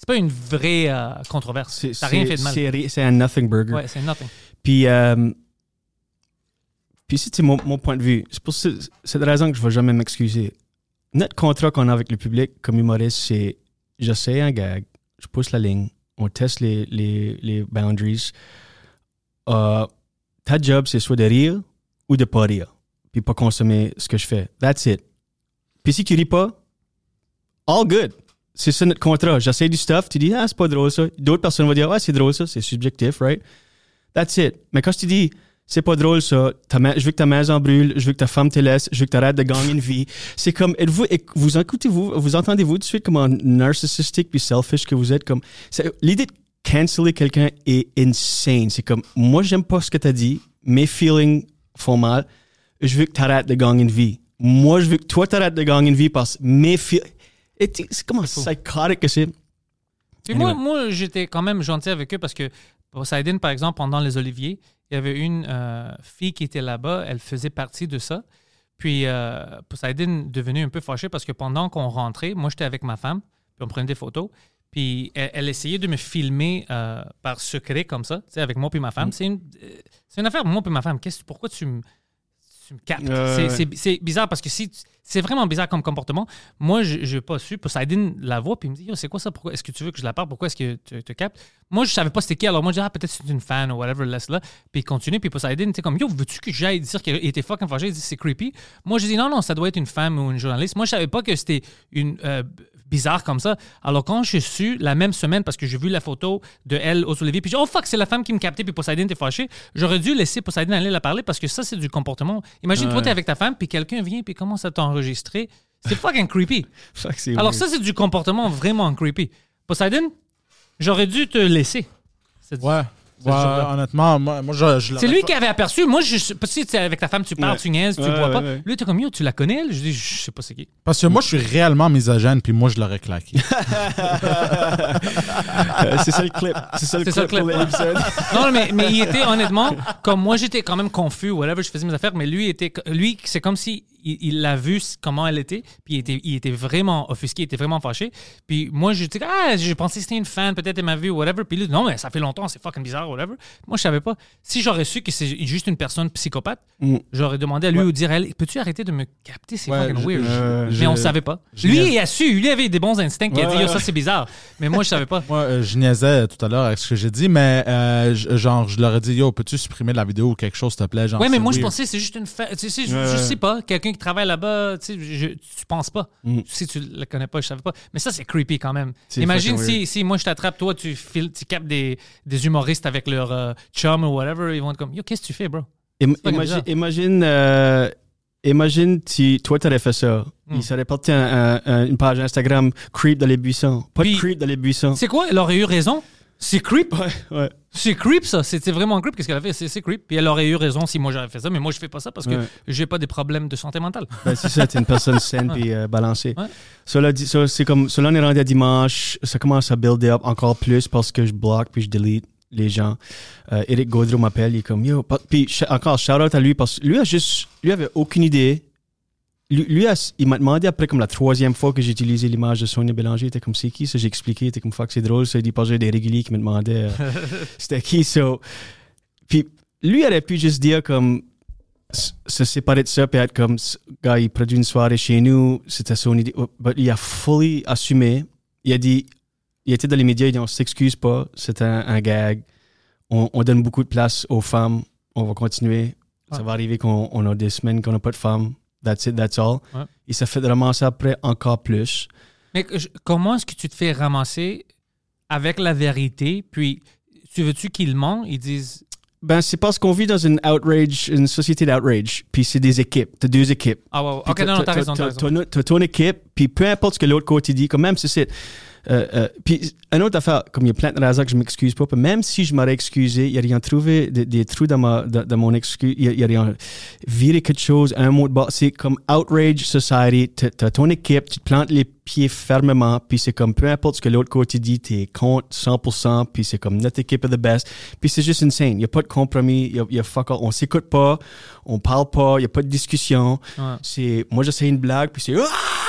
c'est pas une vraie euh, controverse. C'est- T'as rien fait de mal. C'est un nothing burger. Ouais, c'est nothing. Puis, euh, puis c'est mon, mon point de vue. C'est pour ce- cette raison que je ne vais jamais m'excuser. Notre contrat qu'on a avec le public comme humoriste, c'est j'essaie un gag, je pousse la ligne, on teste les, les, les boundaries. Euh, ta job, c'est soit de rire ou de pas rire, puis pas consommer ce que je fais. That's it. Puis si tu ris pas, all good. C'est ça notre contrat. J'essaie du stuff, tu dis, ah, c'est pas drôle ça. D'autres personnes vont dire, ah, c'est drôle ça, c'est subjectif, right? That's it. Mais quand tu dis, c'est pas drôle ça, je veux que ta maison brûle, je veux que ta femme te laisse, je veux que tu arrêtes de gagner une vie, c'est comme, éc- vous écoutez-vous, vous entendez-vous tout de suite comment narcissistique puis selfish que vous êtes? comme L'idée de canceller quelqu'un est insane. C'est comme, moi, j'aime pas ce que tu as dit, mes feelings font mal, je veux que tu arrêtes de gagner une vie. Moi, je veux que toi, tu arrêtes de gagner une vie parce que mes feelings. C'est comment psychotic que c'est. Anyway. moi, moi j'étais quand même gentil avec eux parce que Poseidon, par exemple, pendant les Oliviers, il y avait une euh, fille qui était là-bas, elle faisait partie de ça. Puis euh, Poseidon devenait un peu fâché parce que pendant qu'on rentrait, moi j'étais avec ma femme, puis on prenait des photos, puis elle, elle essayait de me filmer euh, par secret comme ça, tu sais, avec moi puis ma femme. C'est une, euh, c'est une affaire, moi puis ma femme. Qu'est-ce, pourquoi tu me, tu me captes? C'est- ouais. bizarre parce que si c'est vraiment bizarre comme comportement. Moi, je n'ai pas su. Poseidon la voit puis il me dit Yo, c'est quoi ça? Pourquoi est-ce que tu veux que je la parle? Pourquoi est-ce que tu te captes? Moi, je savais pas c'était qui. Alors moi, je dis ah peut-être c'est une fan ou whatever, laisse-la. Puis il continue. Puis Poseidon, tu comme Yo, veux-tu que j'aille dire qu'il était fucking fâché Il dit c'est creepy. Moi, je dis non non, ça doit être une femme ou une journaliste. Moi, je savais pas que c'était une euh, bizarre comme ça. Alors quand je suis la même semaine parce que j'ai vu la photo de elle aux Olivier puis j'ai dit, oh fuck c'est la femme qui me captait puis Poseidon était fâché. J'aurais dû laisser Poseidon aller la parler parce que ça c'est du comportement. Imagine toi t'es avec ta femme puis quelqu'un vient puis commence à t'enregistrer. C'est fucking creepy. Fuck, Alors weird. ça, c'est du comportement vraiment creepy. Poseidon, j'aurais dû te laisser. C'est Ouais. Ouais, honnêtement, moi, moi je, je c'est lui pas- qui avait aperçu. Moi, je, sais- si tu es avec ta femme, tu parles, Ouais. tu niaises, tu Ouais, vois ouais, pas. ouais. Lui, t'es comme, yo, tu la connais, elle? Je dis, je sais pas c'est qui. Parce que moi, je suis réellement misogène, puis moi, je l'aurais claqué. Euh, c'est ça le clip. C'est ça le C'est ça le clip. pour clip. l'épisode. Non, mais, mais il était honnêtement, comme moi, j'étais quand même confus, whatever, je faisais mes affaires, mais lui, était, lui c'est comme si il l'a vu comment elle était, puis il était, il était vraiment offusqué, il était vraiment fâché. Puis moi, je disais, ah, j'ai pensé que c'était une fan, peut-être elle m'a vu, whatever. Puis lui, non, mais ça fait longtemps, c'est fucking bizarre, whatever. Moi, je savais pas. Si j'aurais su que c'est juste une personne psychopathe, Mm. j'aurais demandé à lui ou dire, peux-tu arrêter de me capter, c'est Ouais, fucking je- weird. euh, mais je- on savait pas. je Lui, il a su, lui avait des bons instincts, il a Ouais, dit, ouais, ça ouais. c'est bizarre. Mais moi, je savais pas. Moi, euh, je niaisais tout à l'heure avec ce que j'ai dit, mais euh, je- genre, je leur ai dit, yo, peux-tu supprimer la vidéo ou quelque chose, s'il te plaît? Genre, Ouais, mais moi, je pensais que c'est juste une fa... tu sais, je, Ouais, je ouais. sais pas, quelqu'un qui travaille là-bas, tu tu penses pas. Mm. Si tu la connais pas, je savais pas. Mais ça, c'est creepy quand même. Imagine si, si moi, je t'attrape, toi, tu, files, tu captes des, des humoristes avec leur euh, chum ou whatever, ils vont être comme, yo, qu'est-ce que tu fais, bro? Im- imagine, euh, imagine si toi t'aurais fait ça. Hmm. Il serait parti un- un- un- une page Instagram creep dans les buissons. Pas Puis- de creep dans les buissons. C'est quoi? Elle aurait eu raison? C'est creep? Ouais, ouais. C'est creep, ça. C'était vraiment creep. Qu'est-ce qu'elle a fait? C'est creep. Puis elle aurait eu raison si moi j'avais fait ça, mais moi, je fais pas ça parce que Ouais. j'ai pas des problèmes de santé mentale. Ben, c'est ça, t'es une personne saine puis euh, balancée. Ouais. Cela dit, ça, c'est comme, cela on est rendu à dimanche, ça commence à build up encore plus parce que je bloque puis je delete les gens. Euh, Eric Gaudreau m'appelle, il est comme, yo, pa- puis sh- encore, shout out à lui parce que lui a juste, lui avait aucune idée. Lui, il m'a demandé après comme la troisième fois que j'ai utilisé l'image de Sonia Bélanger, il était comme c'est qui ça, j'ai expliqué, il était comme fuck c'est drôle, ça, il dit que j'ai des réguliers qui me demandaient euh, c'était qui, so. Puis lui aurait pu juste dire comme se séparer de ça puis être comme gars il produit une soirée chez nous c'était son idée Oh, il a fully assumé. Il a dit il était dans les médias il a dit on s'excuse pas c'est un, un gag. On, on donne beaucoup de place aux femmes on va continuer. Ça va arriver qu'on on a des semaines qu'on n'a pas de femmes that's it that's all Ouais. il s'est fait ramasser après encore plus Mais je- comment est-ce que tu te fais ramasser avec la vérité? Puis, tu veux-tu qu'ils mentent? Ils disent. ben c'est parce qu'on vit dans une outrage une société d'outrage puis c'est des équipes t'as deux équipes Ah, ouais, ok, non, non, t'as raison. t'as raison. ton- t'as ton équipe, puis peu importe ce que l'autre côté dit, comme même c'est. Euh, euh, puis, une autre affaire, comme il y a plein de raisons que je m'excuse pas, même si je m'aurais excusé, il y a rien trouvé des, des trous dans, ma, dans, dans mon excuse, il y a, rien viré quelque chose, un mot de bas. C'est comme outrage society, t'as t'as ton équipe, tu te plantes les pieds fermement, puis c'est comme peu importe ce que l'autre côté dit, t'es contre 100%, puis c'est comme notre équipe est the best, puis c'est juste insane. Il n'y a pas de compromis, il y a, y a fuck all. On s'écoute pas, on parle pas, il n'y a pas de discussion. Ouais. C'est moi j'essaie une blague puis c'est Ah!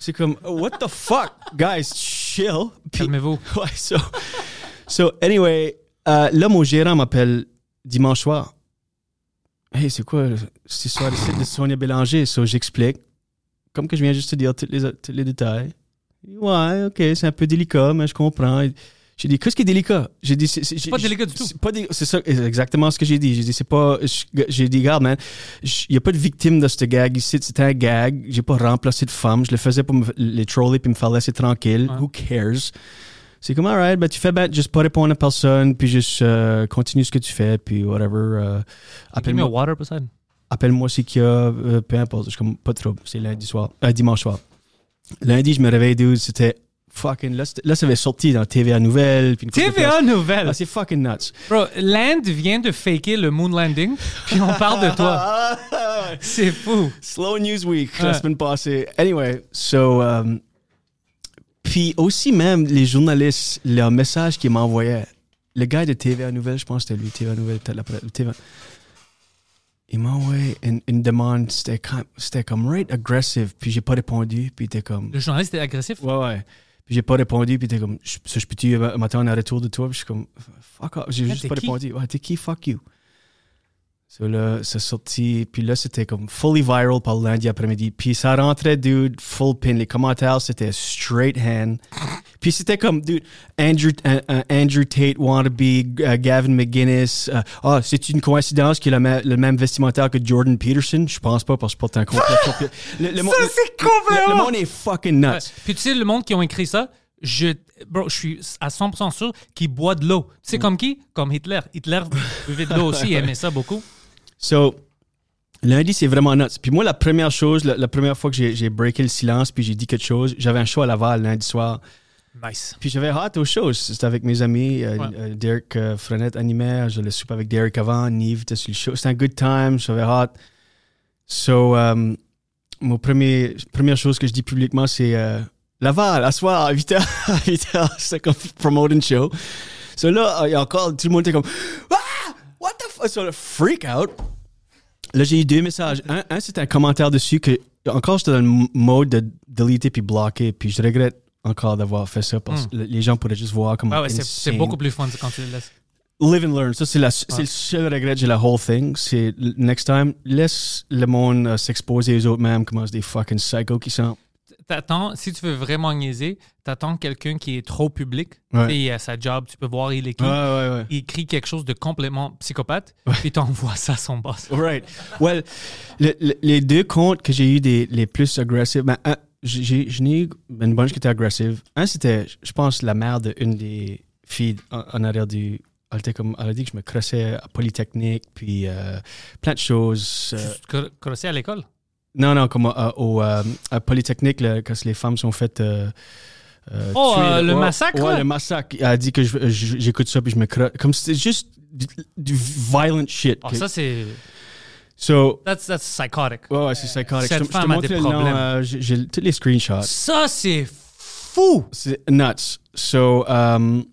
C'est comme what the fuck? Guys chill. Calmez-vous. ouais so so anyway euh, là mon gérant m'appelle dimanche soir. Hey c'est quoi cette histoire de Sonia Bélanger so j'explique. Comme que je viens juste te dire tous les, tous les détails. Ouais ok c'est un peu délicat mais je comprends j'ai dit qu'est-ce qui est délicat? J'ai dit c'est pas délicat du tout. c'est ça exactement ce que j'ai dit j'ai dit c'est pas j'ai dit regarde man il n'y a pas de victime de ce gag ici. C'était un gag. J'ai pas remplacé de femme. Je le faisais pour me, les troller puis me faire laisser tranquille. Ouais. Who cares? C'est comme, alright, ben, tu fais bien, juste pas répondre à personne, puis juste euh, continue ce que tu fais, puis whatever. euh, appelle-moi water, Poseidon. appelle-moi si qu'il y a, euh, peu importe. Je suis comme, pas de trouble. C'est lundi soir, euh, dimanche soir. Lundi, je me réveille, dude, c'était fucking, là, ça avait sorti dans TVA Nouvelle. puis. TVA Nouvelle? Ah, c'est fucking nuts. Bro, Land vient de faker le moon landing, puis on parle de toi. C'est fou. Slow News Week Ouais. la semaine passée. Anyway, so. um, puis aussi, même, les journalistes, leurs messages qu'ils m'envoyaient. Le gars de TVA Nouvelle, je pense que c'était lui, TVA Nouvelle. TVA. Il m'a envoyé une, une demande, c'était comme, c'était comme right aggressive, puis j'ai pas répondu, puis il était comme. Le journaliste est agressif? Ouais, ouais. Puis j'ai pas répondu, puis t'es comme, je, je peux-tu euh, m'attendre à un retour de toi? Puis je suis comme, fuck off. J'ai juste pas qui? répondu. Ouais, t'es qui? Fuck you. So là, ça sorti, puis là, c'était comme fully viral par lundi après-midi. Puis ça rentrait, dude, full pin. Les commentaires, c'était straight hand. Puis c'était comme, dude, Andrew, euh, euh, Andrew Tate, wannabe, euh, Gavin McGuinness. euh, Ah, c'est une coïncidence qu'il a le, le même vestimentaire que Jordan Peterson? Je pense pas, parce que c'est un complet. le, le, monde- c'est le- le monde est fucking nuts. Ouais. Puis tu sais, le monde qui ont écrit ça, je, bro, je suis à 100% sûr qu'ils boivent de l'eau. Tu sais comme qui? Comme Hitler. Hitler buvait de l'eau aussi, il aimait ça beaucoup. So, lundi, c'est vraiment nuts. Puis moi, la première chose, la, la première fois que j'ai, j'ai breaké le silence, puis j'ai dit quelque chose, j'avais un show à Laval lundi soir. Nice. Puis j'avais hâte aux choses. C'était avec mes amis. euh, Ouais. euh, Derek euh, Frenette animait. Je le soupe avec Derek avant. Nive était sur le show. C'était un good time. J'avais hâte. So, um, mon premier, première chose que je dis publiquement, c'est euh, Laval, à soir, à 8h. À 8h, c'était comme promote une show. So là, il y a encore, tout le monde était comme Ah! What the fuck? So, le freak out. Là, j'ai eu deux messages. Un, un c'était un commentaire dessus que, encore, j'étais dans le mode de deleter puis bloquer. Puis je regrette encore d'avoir fait ça parce que les gens pourraient juste voir comment. Hmm. Ouais, c'est- c'est beaucoup plus fun quand tu le laisses. Live and learn. Ça, c'est, c'est Ouais. le seul regret de la whole thing. C'est next time, laisse le monde euh, s'exposer aux autres mêmes comme des fucking psychos qui sont. T'attends, si tu veux vraiment niaiser, t'attends quelqu'un qui est trop public. Ouais. Il a sa job, tu peux voir, il ouais. Écrit quelque chose de complètement psychopathe, puis t'envoies ça à son boss. Right. Well, le- le- les deux comptes que j'ai eu des les plus agressifs, ben, un, j'ai, j'ai- j'en ai eu une bunch qui était agressive. Un, c'était, je pense, la mère d'une des filles en, en arrière du. Elle, était comme, elle a dit que je me crossais à Polytechnique, puis euh, plein de choses. euh, Tu te cro- crossais à l'école? non, non, comme euh, au, euh, à Polytechnique, là, quand les femmes sont faites. euh, euh, Oh, tuer, euh, le Ouais, massacre, Ouais, le massacre. Elle a dit que j'écoute ça puis je me crosse. Comme c'était juste du, du violent shit. Oh, que- ça, c'est. So, That's, that's psychotic. Ouais, ouais, c'est psychotic. Cette Je te- je te femme a des problèmes. euh, J'ai tous les screenshots. Ça, c'est fou! C'est nuts. So, um,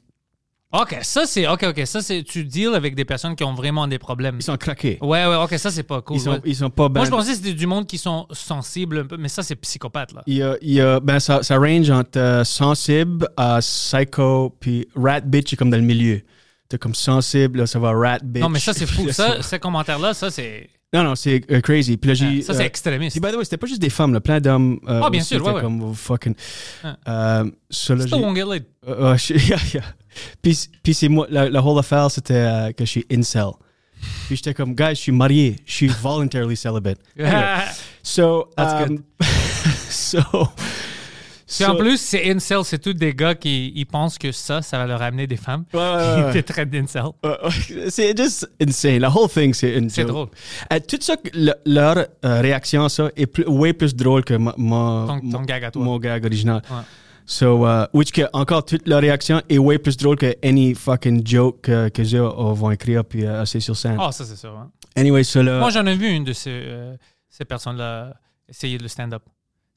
OK, ça, c'est. OK, OK. Ça, c'est. Tu deals avec des personnes qui ont vraiment des problèmes. ils sont craqués. Ouais, ouais, OK, ça, c'est pas cool. Ils sont, ouais. ils sont pas bien. Moi, je pensais que c'était du monde qui sont sensibles un peu, mais ça, c'est psychopathe, là. Il y a, il y a- ben, ça, ça range entre euh, sensible à psycho, puis rat bitch est comme dans le milieu. T'es comme sensible, là, ça va rat bitch. Non, mais ça, c'est fou. là, Ça, ces commentaires-là, ça, c'est. Non, non, c'est euh, crazy. Puis là, j'ai. Ça, c'est euh, extrémiste. Puis, by the way, c'était pas juste des femmes, là, plein d'hommes. euh, Ah, bien aussi sûr, ouais, comme oh, fucking. Ah. Ça, là, j'ai-. Euh, je- yeah, yeah. Puis, puis c'est moi, la, la whole affaire, c'était euh, que je suis incel. Puis j'étais comme, guys, je suis marié, je suis voluntarily celibate. Anyway, so, That's um, so, Puis en plus, c'est incel, c'est tous des gars qui ils pensent que ça, ça va leur amener des femmes. Ouais, ouais, ouais. Ils te traitent d'incel. C'est juste insane. La whole thing, c'est une C'est drôle. Euh, tout ça, le- leur euh, réaction à ça est plus, way plus drôle que ma, ma- Ton, ton mon- gag à toi. mon gag original. So, uh, which que encore toute leur réaction est way plus drôle que any fucking joke que, que eux euh, vont écrire puis euh, c'est sur scène. Ah, ça, c'est sûr. hein. Anyway, ça là. Moi, j'en ai vu une de ces, euh, ces personnes-là essayer le stand-up.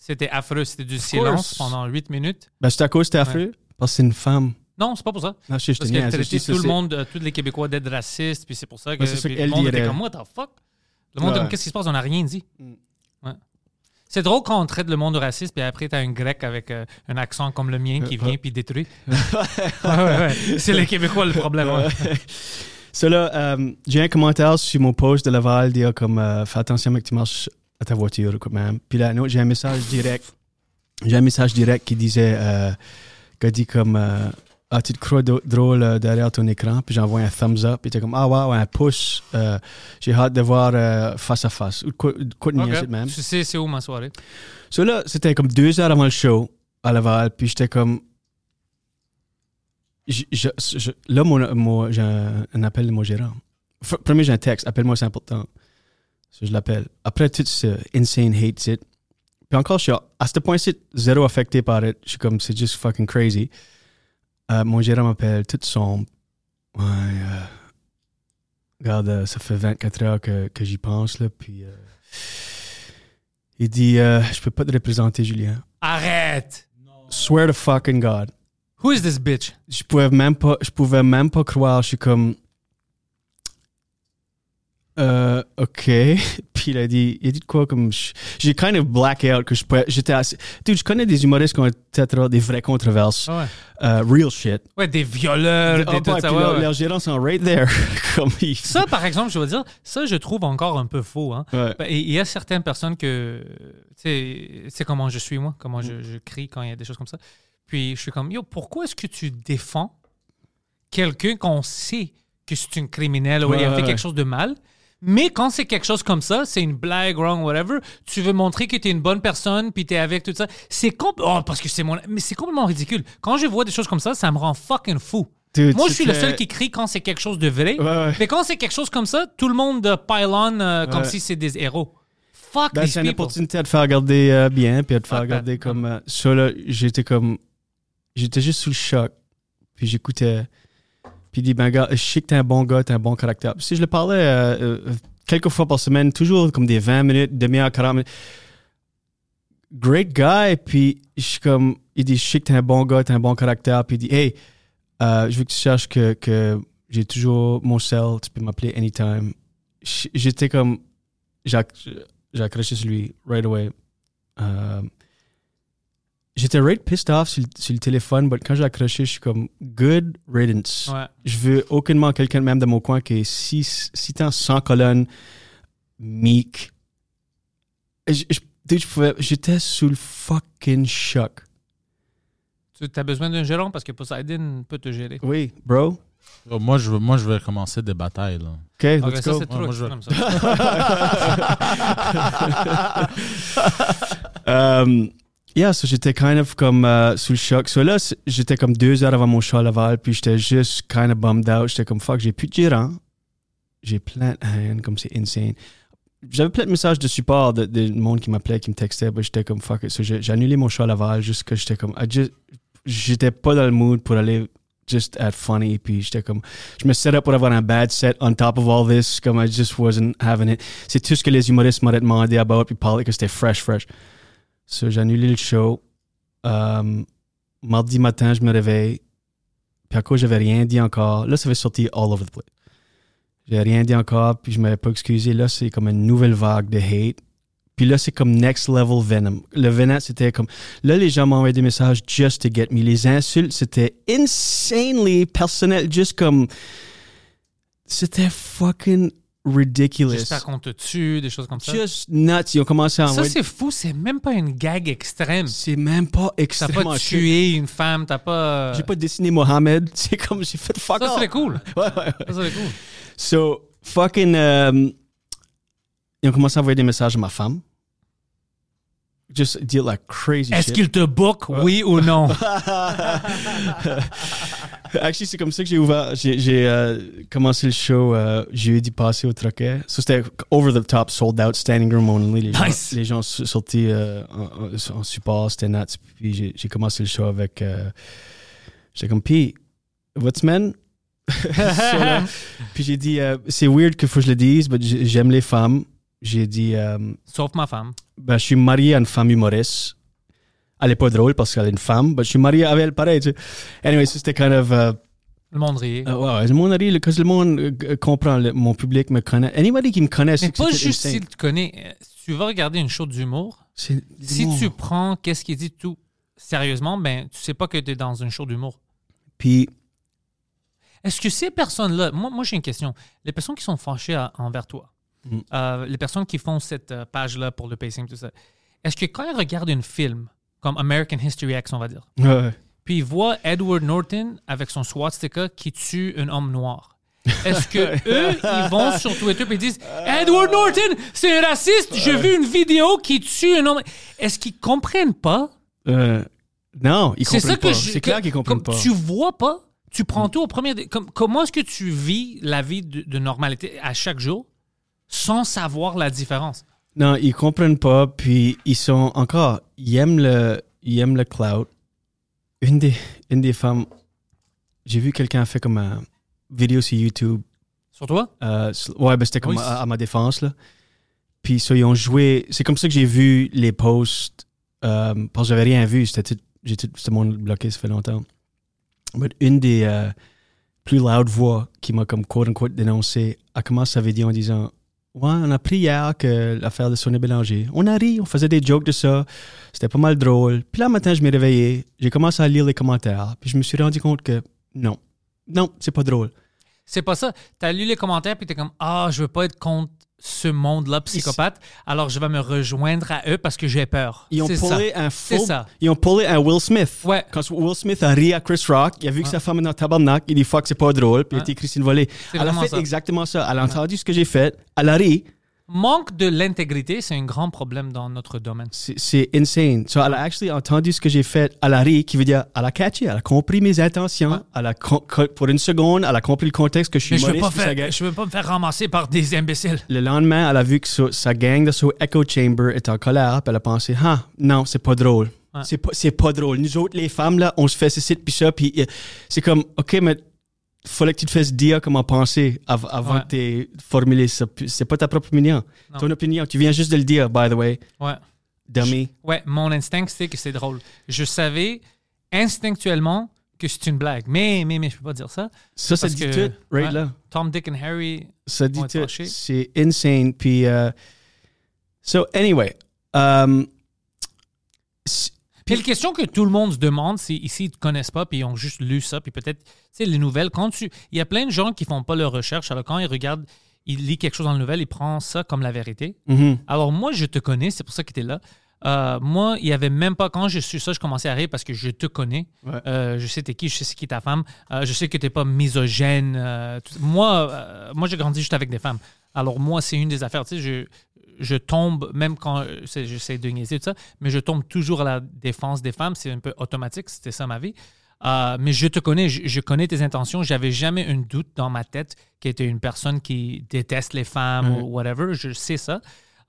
C'était affreux. C'était du silence course. pendant 8 minutes. Ben, c'est à cause que c'était affreux? Parce que c'est une femme. Non, c'est pas pour ça. Non, je Parce qu'elle traitait tout le monde, euh, tous les Québécois d'être racistes, puis c'est pour ça que, Ouais, ça qu'elle le monde était comme, what the fuck? Le monde, Ouais. qu'est-ce qui se passe? On n'a rien dit. Mm. Ouais. C'est drôle quand on traite le monde de raciste, puis après, t'as un grec avec euh, un accent comme le mien qui Euh, vient puis détruit. ouais, ouais, ouais. C'est les Québécois le problème. ouais. Ça là, euh, j'ai un commentaire sur mon post de Laval dire comme euh, fais attention mec tu marches à ta voiture quand même. Puis là, non, j'ai un message direct. J'ai un message direct qui disait euh, qui a dit comme euh, ah tu te crois drôle euh, derrière ton écran puis j'envoie un thumbs up puis t'es comme ah wow un pouce euh, j'ai hâte de voir euh, face à face ou quoi, de même. Tu sais, c'est où ma soirée? So là, c'était comme deux heures avant le show à Laval, puis j'étais comme. je- je- je- là, mon, mon- j'ai un, un appel de mon gérant. F- premier, j'ai un texte, appelle-moi, c'est important. So, je l'appelle. Après tout ce insane hate it. Puis encore, je suis à à ce point-ci, zéro affecté par it. Je suis comme, c'est just fucking crazy. Euh, mon gérant m'appelle, tout sombre. Ouais, euh, regarde, euh, ça fait 24 heures que, que j'y pense, là, puis. euh, il dit, je peux pas te représenter, Julien. Arrête! Swear to fucking God. Who is this bitch? Je pouvais même pas, je pouvais même pas croire. Je suis comme, euh, ok. Puis il a dit, il a dit quoi comme, j'ai kind of black out que je j'étais assez, dude, je connais des humoristes qui ont peut-être des vraies controverses, Ouais, euh, real shit. ouais des violeurs, Ah, des tout ouais, ça. puis ouais, leurs- ouais. leurs gérants sont right there. comme ils, Ça, par exemple, je veux dire, ça, je trouve encore un peu faux. Hein. Ouais. Ben, et Il y a certaines personnes que, tu sais, c'est comment je suis moi, comment Mm. je, je crie quand il y a des choses comme ça. Puis je suis comme, yo, pourquoi est-ce que tu défends quelqu'un qu'on sait que c'est une criminelle ou il a fait quelque chose de mal? Mais quand c'est quelque chose comme ça, c'est une blague, wrong, whatever, tu veux montrer que tu es une bonne personne, puis tu es avec tout ça. C'est oh, parce que c'est mon. Mais c'est complètement ridicule. Quand je vois des choses comme ça, ça me rend fucking fou. Dude, Moi, je suis le seul qui crie quand c'est quelque chose de vrai. Ouais, ouais. Mais quand c'est quelque chose comme ça, tout le monde euh, pile on euh, comme Ouais. si c'est des héros. Fuck Ben, these c'est une people. opportunité de faire regarder euh, bien, puis de faire Fuck that. regarder comme. euh, ça, là, j'étais comme. J'étais juste sous le choc. Puis j'écoutais. Puis il dit, ben, gars, je sais que t'es un bon gars, t'as un bon caractère. Si je le parlais euh, euh, quelques fois par semaine, toujours comme des 20 minutes, demi-heure, 40 minutes. Great guy. Puis je suis comme. Il dit, je sais que t'es un bon gars, t'as un bon caractère. Puis il dit, hey, euh, je veux que tu saches que, que j'ai toujours mon cell, tu peux m'appeler anytime. J'étais comme j'ai acc- j'ai accroché sur lui right away. J'étais right pissed off sur, le- sur le téléphone, mais quand j'ai accroché, je suis comme good riddance. Ouais. Je veux aucunement quelqu'un même de mon coin qui est six, six temps sans colonne, meek. J'étais sous le fucking choc. Tu as besoin d'un gérant parce que Poseidon peut te gérer. Oui, bro. Oh, Moi, je veux, moi, je vais commencer des batailles. Là. OK, let's ça, go. moi, je- ça. Um, yeah, so j'étais kind of comme euh, sous le choc. So là, j'étais comme deux heures avant mon show à Laval, puis j'étais juste kind of bummed out. J'étais comme fuck, j'ai plus de gérant. J'ai plein de haine, comme c'est insane. J'avais plein de messages de support de, de monde qui m'appelait, qui me textait, mais j'étais comme fuck. So j'ai annulé mon show à Laval juste que j'étais comme. J'étais pas dans le mood pour aller just at funny, puis j'étais comme. Je me set up pour avoir un bad set on top of all this, comme I just wasn't having it. C'est tout ce que les humoristes m'auraient demandé about, puis parler que c'était fresh, fresh. So, j'ai le show. Um, mardi matin, je me réveille. Puis à cause, j'avais rien dit encore. Là, ça avait sorti all over the place. J'ai rien dit encore, puis je m'avais pas excusé. Là, c'est comme une nouvelle vague de hate. Puis là, c'est comme next level Venom. Le Venom, c'était comme. Là, les gens m'envoyaient des messages just to get me. Les insultes, c'était insanely personnel. Juste comme. C'était fucking ridiculous. J'espère qu'on te tue, des choses comme ça. Just nuts. Ils ont commencé à Ça, envoyer. c'est fou. C'est même pas une gag extrême. C'est même pas T'as extrêmement pas chill. tué une femme, t'as pas. J'ai pas dessiné Mohamed. C'est comme j'ai fait fuck Ça off. serait cool. Ouais, ouais, ouais. Ça serait cool. So, fucking. euh, ils ont commencé à envoyer des messages à ma femme. Just deal like crazy Est-ce shit. qu'il te book, oui ou non? Actually, c'est comme ça que j'ai ouvert. J'ai euh, commencé le show euh, jeudi passé au Troquet. Ça, c'était over the top, sold out, standing room only. Les Nice. gens, les gens sont sortis euh, en, support, c'était nuts. Puis j'ai commencé le show avec. euh, J'étais comme, Puis, votre semaine? Puis j'ai dit, c'est weird qu'il faut que je le dise, mais j'ai- j'aime les femmes. J'ai dit, Sauf ma femme. ben, je suis marié à une femme humoriste. Elle est pas drôle parce qu'elle est une femme, mais je suis marié avec elle pareil. Tu sais. Anyway, c'était kind of. euh, Le monde riait. euh, ouais, le monde arrive, parce que le monde euh, comprend, le- mon public me connaît. Anybody qui me connaît, c'est pas juste insane. si tu connais. Euh, Si tu vas regarder une show d'humour, si tu prends qu'est-ce qu'il dit tout sérieusement, ben tu sais pas que tu es dans une show d'humour. Puis, Est-ce que ces personnes-là, moi, moi j'ai une question. Les personnes qui sont fâchées à- envers toi, Mm. euh, les personnes qui font cette page-là pour le pacing, tout ça, est-ce que quand ils regardent un film comme American History X, on va dire, ouais, puis ils voient Edward Norton avec son swastika qui tue un homme noir, est-ce que eux, ils vont sur Twitter et ils disent Edward Norton, c'est un raciste, j'ai vu une vidéo qui tue un homme. Est-ce qu'ils comprennent pas? Euh, non, ils c'est comprennent ça que pas. C'est clair qu'ils comprennent comme pas. Tu vois pas, tu prends tout au premier. Comme, comment est-ce que tu vis la vie de, de normalité à chaque jour sans savoir la différence? Non, ils comprennent pas, puis ils sont encore, ils aiment le, ils aiment le cloud. Une des, une des femmes, j'ai vu quelqu'un fait comme une vidéo sur YouTube. Sur toi? Euh, ouais, ben c'était comme Oui, à, à ma défense, là. Puis ça, ils ont joué, c'est comme ça que j'ai vu les posts, euh, parce que j'avais rien vu, c'était tout, j'ai tout, c'était mon bloqué, ça fait longtemps. Mais une des euh, plus loud voix qui m'a comme quote-unquote dénoncé, a commencé sa vidéo en disant Ouais, on a appris hier que l'affaire de Sonia Bélanger. On a ri, on faisait des jokes de ça. C'était pas mal drôle. Puis là, matin, je m'ai réveillé. J'ai commencé à lire les commentaires. Puis je me suis rendu compte que non. Non, c'est pas drôle. C'est pas ça. Tu as lu les commentaires puis tu es comme Ah, je veux pas être contre ce monde-là psychopathe, alors je vais me rejoindre à eux parce que j'ai peur. Ils ont ça. pullé un ça. Ils ont pullé un Will Smith. Ouais. Quand Will Smith a ri à Chris Rock, il a vu que sa femme est dans le tabarnak, il dit fuck, c'est pas drôle, puis il a été Christine Volée. Elle a fait ça. exactement ça. Elle a entendu ce que j'ai fait, elle a ri. Manque de l'intégrité, c'est un grand problème dans notre domaine. C'est insane. So, elle a actually entendu ce que j'ai fait, elle a ri, qui veut dire, elle a catché, elle a compris mes intentions, Ouais. elle a pour une seconde, elle a compris le contexte que je suis Mais je veux, pas faire, je veux pas me faire ramasser par des imbéciles. Le lendemain, elle a vu que sa, sa gang de son echo chamber est en colère, puis elle a pensé, ah, non, c'est pas drôle. Ouais. C'est pas, pas drôle. Nous autres, les femmes, là, on se fait ceci, puis ça, puis euh, c'est comme, OK, mais fallait que tu te fasses dire comment penser av- avant Ouais. formuler ça. Puis C'est pas ta propre opinion. Non. Ton opinion, tu viens juste de le dire, by the way, Ouais. dummy. Ouais, mon instinct, c'est que c'est drôle. Je savais instinctuellement que c'est une blague. Mais, mais, mais, je peux pas dire ça. Ça, ça dit que- tout, right ouais. là. Tom, Dick and Harry, Ça dit tout. C'est insane. Puis, euh, So, anyway. um, Puis la question que tout le monde se demande, c'est ici, ils ne te connaissent pas, puis ils ont juste lu ça, puis peut-être, tu sais, les nouvelles, quand tu. Il y a plein de gens qui font pas leur recherche, alors quand ils regardent, ils lisent quelque chose dans la nouvelle, ils prennent ça comme la vérité. mhm. Alors moi, je te connais, c'est pour ça que tu es là. Euh, moi, il y avait même pas, quand je suis ça, je commençais à rire parce que je te connais. Ouais. Euh, je sais t'es qui, je sais qui ta femme. Euh, je sais que t'es pas misogène. tout- moi, moi j'ai grandi juste avec des femmes. Alors moi, c'est une des affaires. Tu sais, je, je tombe, même quand euh, j'essaie de niaiser tout ça, mais je tombe toujours à la défense des femmes. C'est un peu automatique, c'était ça ma vie. Euh, mais je te connais, je, je connais tes intentions. J'avais jamais un doute dans ma tête que tu une personne qui déteste les femmes ou whatever. Je sais ça.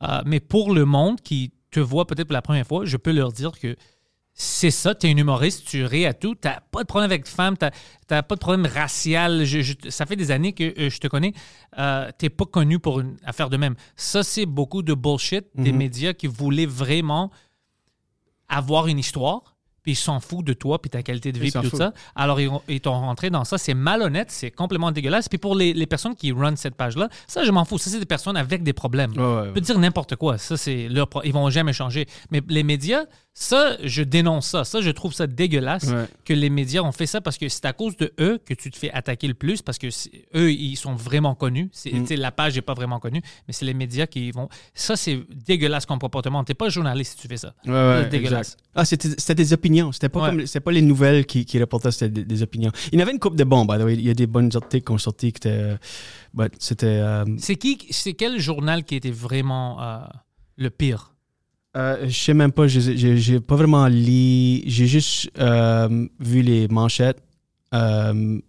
Euh, mais pour le monde qui te voit peut-être pour la première fois, je peux leur dire que c'est ça, tu es un humoriste, tu ris à tout, tu pas de problème avec les femmes, tu n'as pas de problème racial. Je- je- ça fait des années que euh, je te connais. Euh, tu pas connu pour une affaire de même. Ça, c'est beaucoup de bullshit des Mhm. médias qui voulaient vraiment avoir une histoire, puis ils s'en foutent de toi, puis ta qualité de vie, puis tout ça. Alors, ils, ont- ils t'ont rentré dans ça. C'est malhonnête, c'est complètement dégueulasse. Puis pour les, les personnes qui run cette page-là, ça, je m'en fous. Ça, c'est des personnes avec des problèmes. Ouais, ouais, Je peux dire n'importe quoi. Ça, c'est leur pro- Ils vont jamais changer. Mais les médias, ça, je dénonce ça. Ça, je trouve ça dégueulasse Ouais. que les médias ont fait ça parce que c'est à cause de eux que tu te fais attaquer le plus parce que eux, ils sont vraiment connus. C'est, Mm. La page n'est pas vraiment connue, mais c'est les médias qui vont. Ça, c'est dégueulasse comme comportement. Tu n'es pas journaliste si tu fais ça. Ouais, ouais, C'est dégueulasse. exact. Ah, c'était des opinions. C'était pas, comme- pas les nouvelles qui, qui reportaient, c'était des, des opinions. Il y avait une coupe de way. Il y a des bonnes articles qui ont sorti euh, c'était. euh, C'est qui C'est quel journal qui était vraiment euh, le pire? Euh, je sais même pas, j'ai- pas vraiment lu. J'ai juste euh, vu les manchettes. euh,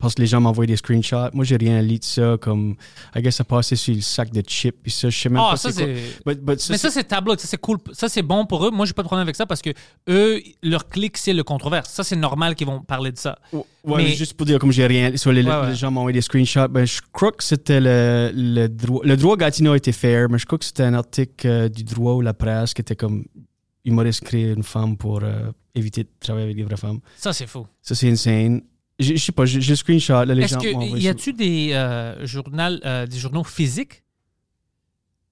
parce que les gens m'envoyaient des screenshots. Moi, j'ai rien lu de ça. Comme, I guess, ça passait sur le sac de chips. Puis ça, je sais même Ah, pas ça, c'est quoi. c'est. But- but ça, Mais ça, c'est- tableau. Ça, c'est cool. Ça, c'est bon pour eux. Moi, j'ai pas de problème avec ça parce que eux, leur clic, c'est le controverse. Ça, c'est normal qu'ils vont parler de ça. Ouais, Mais- juste pour dire, comme j'ai rien, sur les, Ouais, ouais. les gens envoyé des screenshots, ben, je crois que c'était le, le droit. Le droit Gatineau était fair, mais je crois que c'était un article euh, du droit ou la presse qui était comme humoriste créer une femme pour euh, éviter de travailler avec des vraies femmes. Ça, c'est fou. Ça, c'est insane. Je sais pas, j'ai le screenshot, là, les Est-ce gens que y a-tu des euh, journaux, euh, des journaux physiques?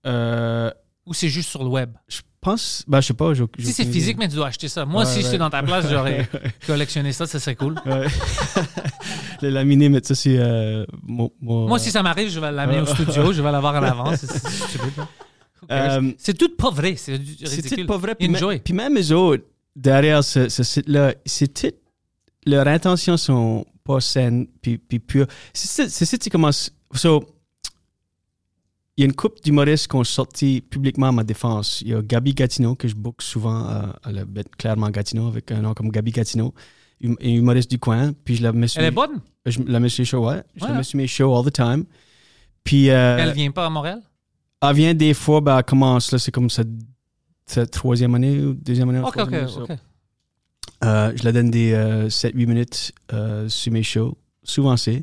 Euh, ou c'est juste sur le web? je pense, ben, je sais pas. j'ai- j'ai Si c'est physique, mais tu dois acheter ça. Moi, Ouais, si ouais. j'étais dans ta place, j'aurais collectionné ça. Ça serait cool. Ouais. le laminé, mais ça, c'est. euh, mon- mon- Moi, si ça m'arrive, je vais l'amener au studio. Je vais l'avoir en avance. C'est- c'est tout pas vrai. C'est tout pas vrai. Enjoy. puis même les autres, derrière ce, ce site-là, c'est tout. Leurs intentions sont pas saines, puis, puis pures. C'est ça qui commence. So, il y a une couple d'humoristes qui ont sorti publiquement à ma défense. Il y a Gabi Gatineau, que je book souvent à, à la bête clairement Gatineau, avec un nom comme Gabi Gatineau, hum- un humoriste du coin. Puis je la mets sur, Elle est bonne? je la mets sur les shows, ouais. Je Ouais. la mets sur mes shows all the time. Puis euh, Elle vient pas à Montréal? elle vient des fois, ben, elle commence, là, c'est comme sa, sa troisième année ou deuxième année. Ok, ok, ok. Euh, je la donne des 7-8 minutes euh, sur mes shows. Souvent, c'est.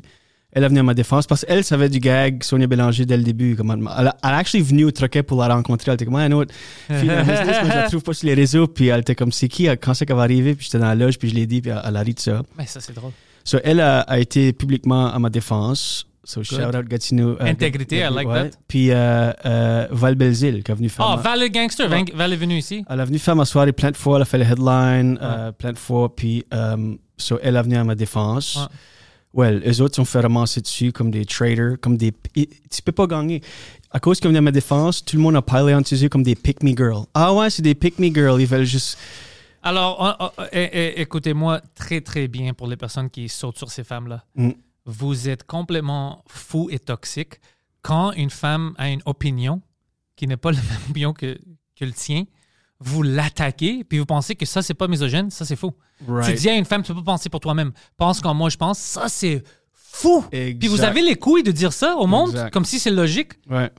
Elle a venu à ma défense parce qu'elle savait du gag, Sonia Bélanger, dès le début. Comme elle, elle, a- elle a actually venu au troquet pour la rencontrer. Elle était comme, ah, non, fille dans le business, mais je la trouve pas sur les réseaux. Puis elle était comme, c'est qui? Quand c'est qu'elle va arriver? Puis j'étais dans la loge, puis je l'ai dit, puis elle, elle a ri de ça. Mais ça, c'est drôle. So, elle a, a été publiquement à ma défense. So, shout out Gatineau. euh, Intégrité, I like that. Puis euh, euh, Val Belzile, qui est venu faire. Ah, ma- Val le Gangster. Val est venu ici. elle est venue faire ma soirée plein de fois. Elle a fait le headline euh, plein de fois. Puis, so, elle est venue à ma défense. Ouais. Ouais, les autres sont fait ramasser dessus comme des traders, comme des. Tu peux pas gagner. À cause qu'ils venaient à ma défense, tout le monde a pilé en dessus comme des pick me girls. Ah ouais, c'est des pick me girls. Ils veulent juste. Alors, on- on- é- é- écoutez-moi très, très bien pour les personnes qui sautent sur ces femmes-là. Mm. Vous êtes complètement fou et toxique quand une femme a une opinion qui n'est pas la même opinion que, que le tien. Vous l'attaquez, puis vous pensez que ça, c'est pas misogyne. Ça, c'est fou. Tu dis à une femme, tu peux pas penser pour toi-même. Pense comme moi, je pense. Ça, c'est fou. Puis vous Exact. avez les couilles de dire ça au monde, Exact. comme si c'est logique. Ouais.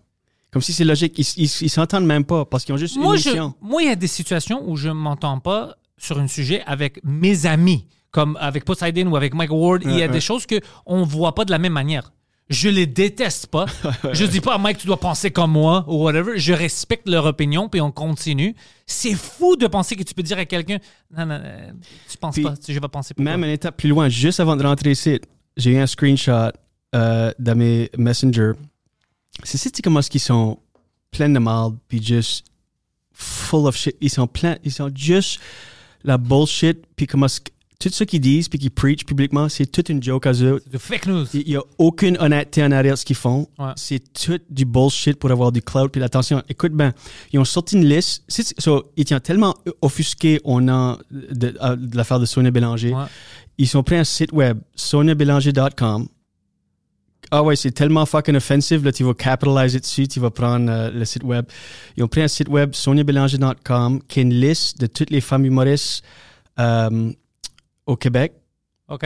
Comme si c'est logique. Ils s'entendent même pas parce qu'ils ont juste Moi, une je- moi, il y a des situations où je m'entends pas sur un sujet avec mes amis, comme avec Poseidon ou avec Mike Ward. il y a des choses que on voit pas de la même manière. Je les déteste pas. je dis pas, Mike, tu dois penser comme moi ou whatever. Je respecte leur opinion puis on continue. C'est fou de penser que tu peux dire à quelqu'un, non, non, euh, tu penses Puis, pas, je vais penser pour Même toi. une étape plus loin, juste avant de rentrer ici, j'ai eu un screenshot euh, dans mes Messenger. C'est comment est-ce qu'ils sont pleins de marde, puis juste full of shit. Ils sont pleins, ils sont juste la bullshit, puis comment ce- tout ce qu'ils disent, puis qu'ils preach publiquement, c'est toute une joke à eux. De fake news. Il n'y a aucune honnêteté en arrière de ce qu'ils font. Ouais. C'est tout du bullshit pour avoir du cloud. Puis attention, écoute bien, ils ont sorti une liste. So, ils étaient tellement offusqués nom de, à- de l'affaire de Sonia Bélanger. Ouais. Ils sont pris un site web, soniabélanger.com. Ah ouais, c'est tellement fucking offensive, là, tu vas capitaliser dessus, tu vas prendre euh, le site web. Ils ont pris un site web, soniabélanger.com, qui est une liste de toutes les femmes humoristes euh, au Québec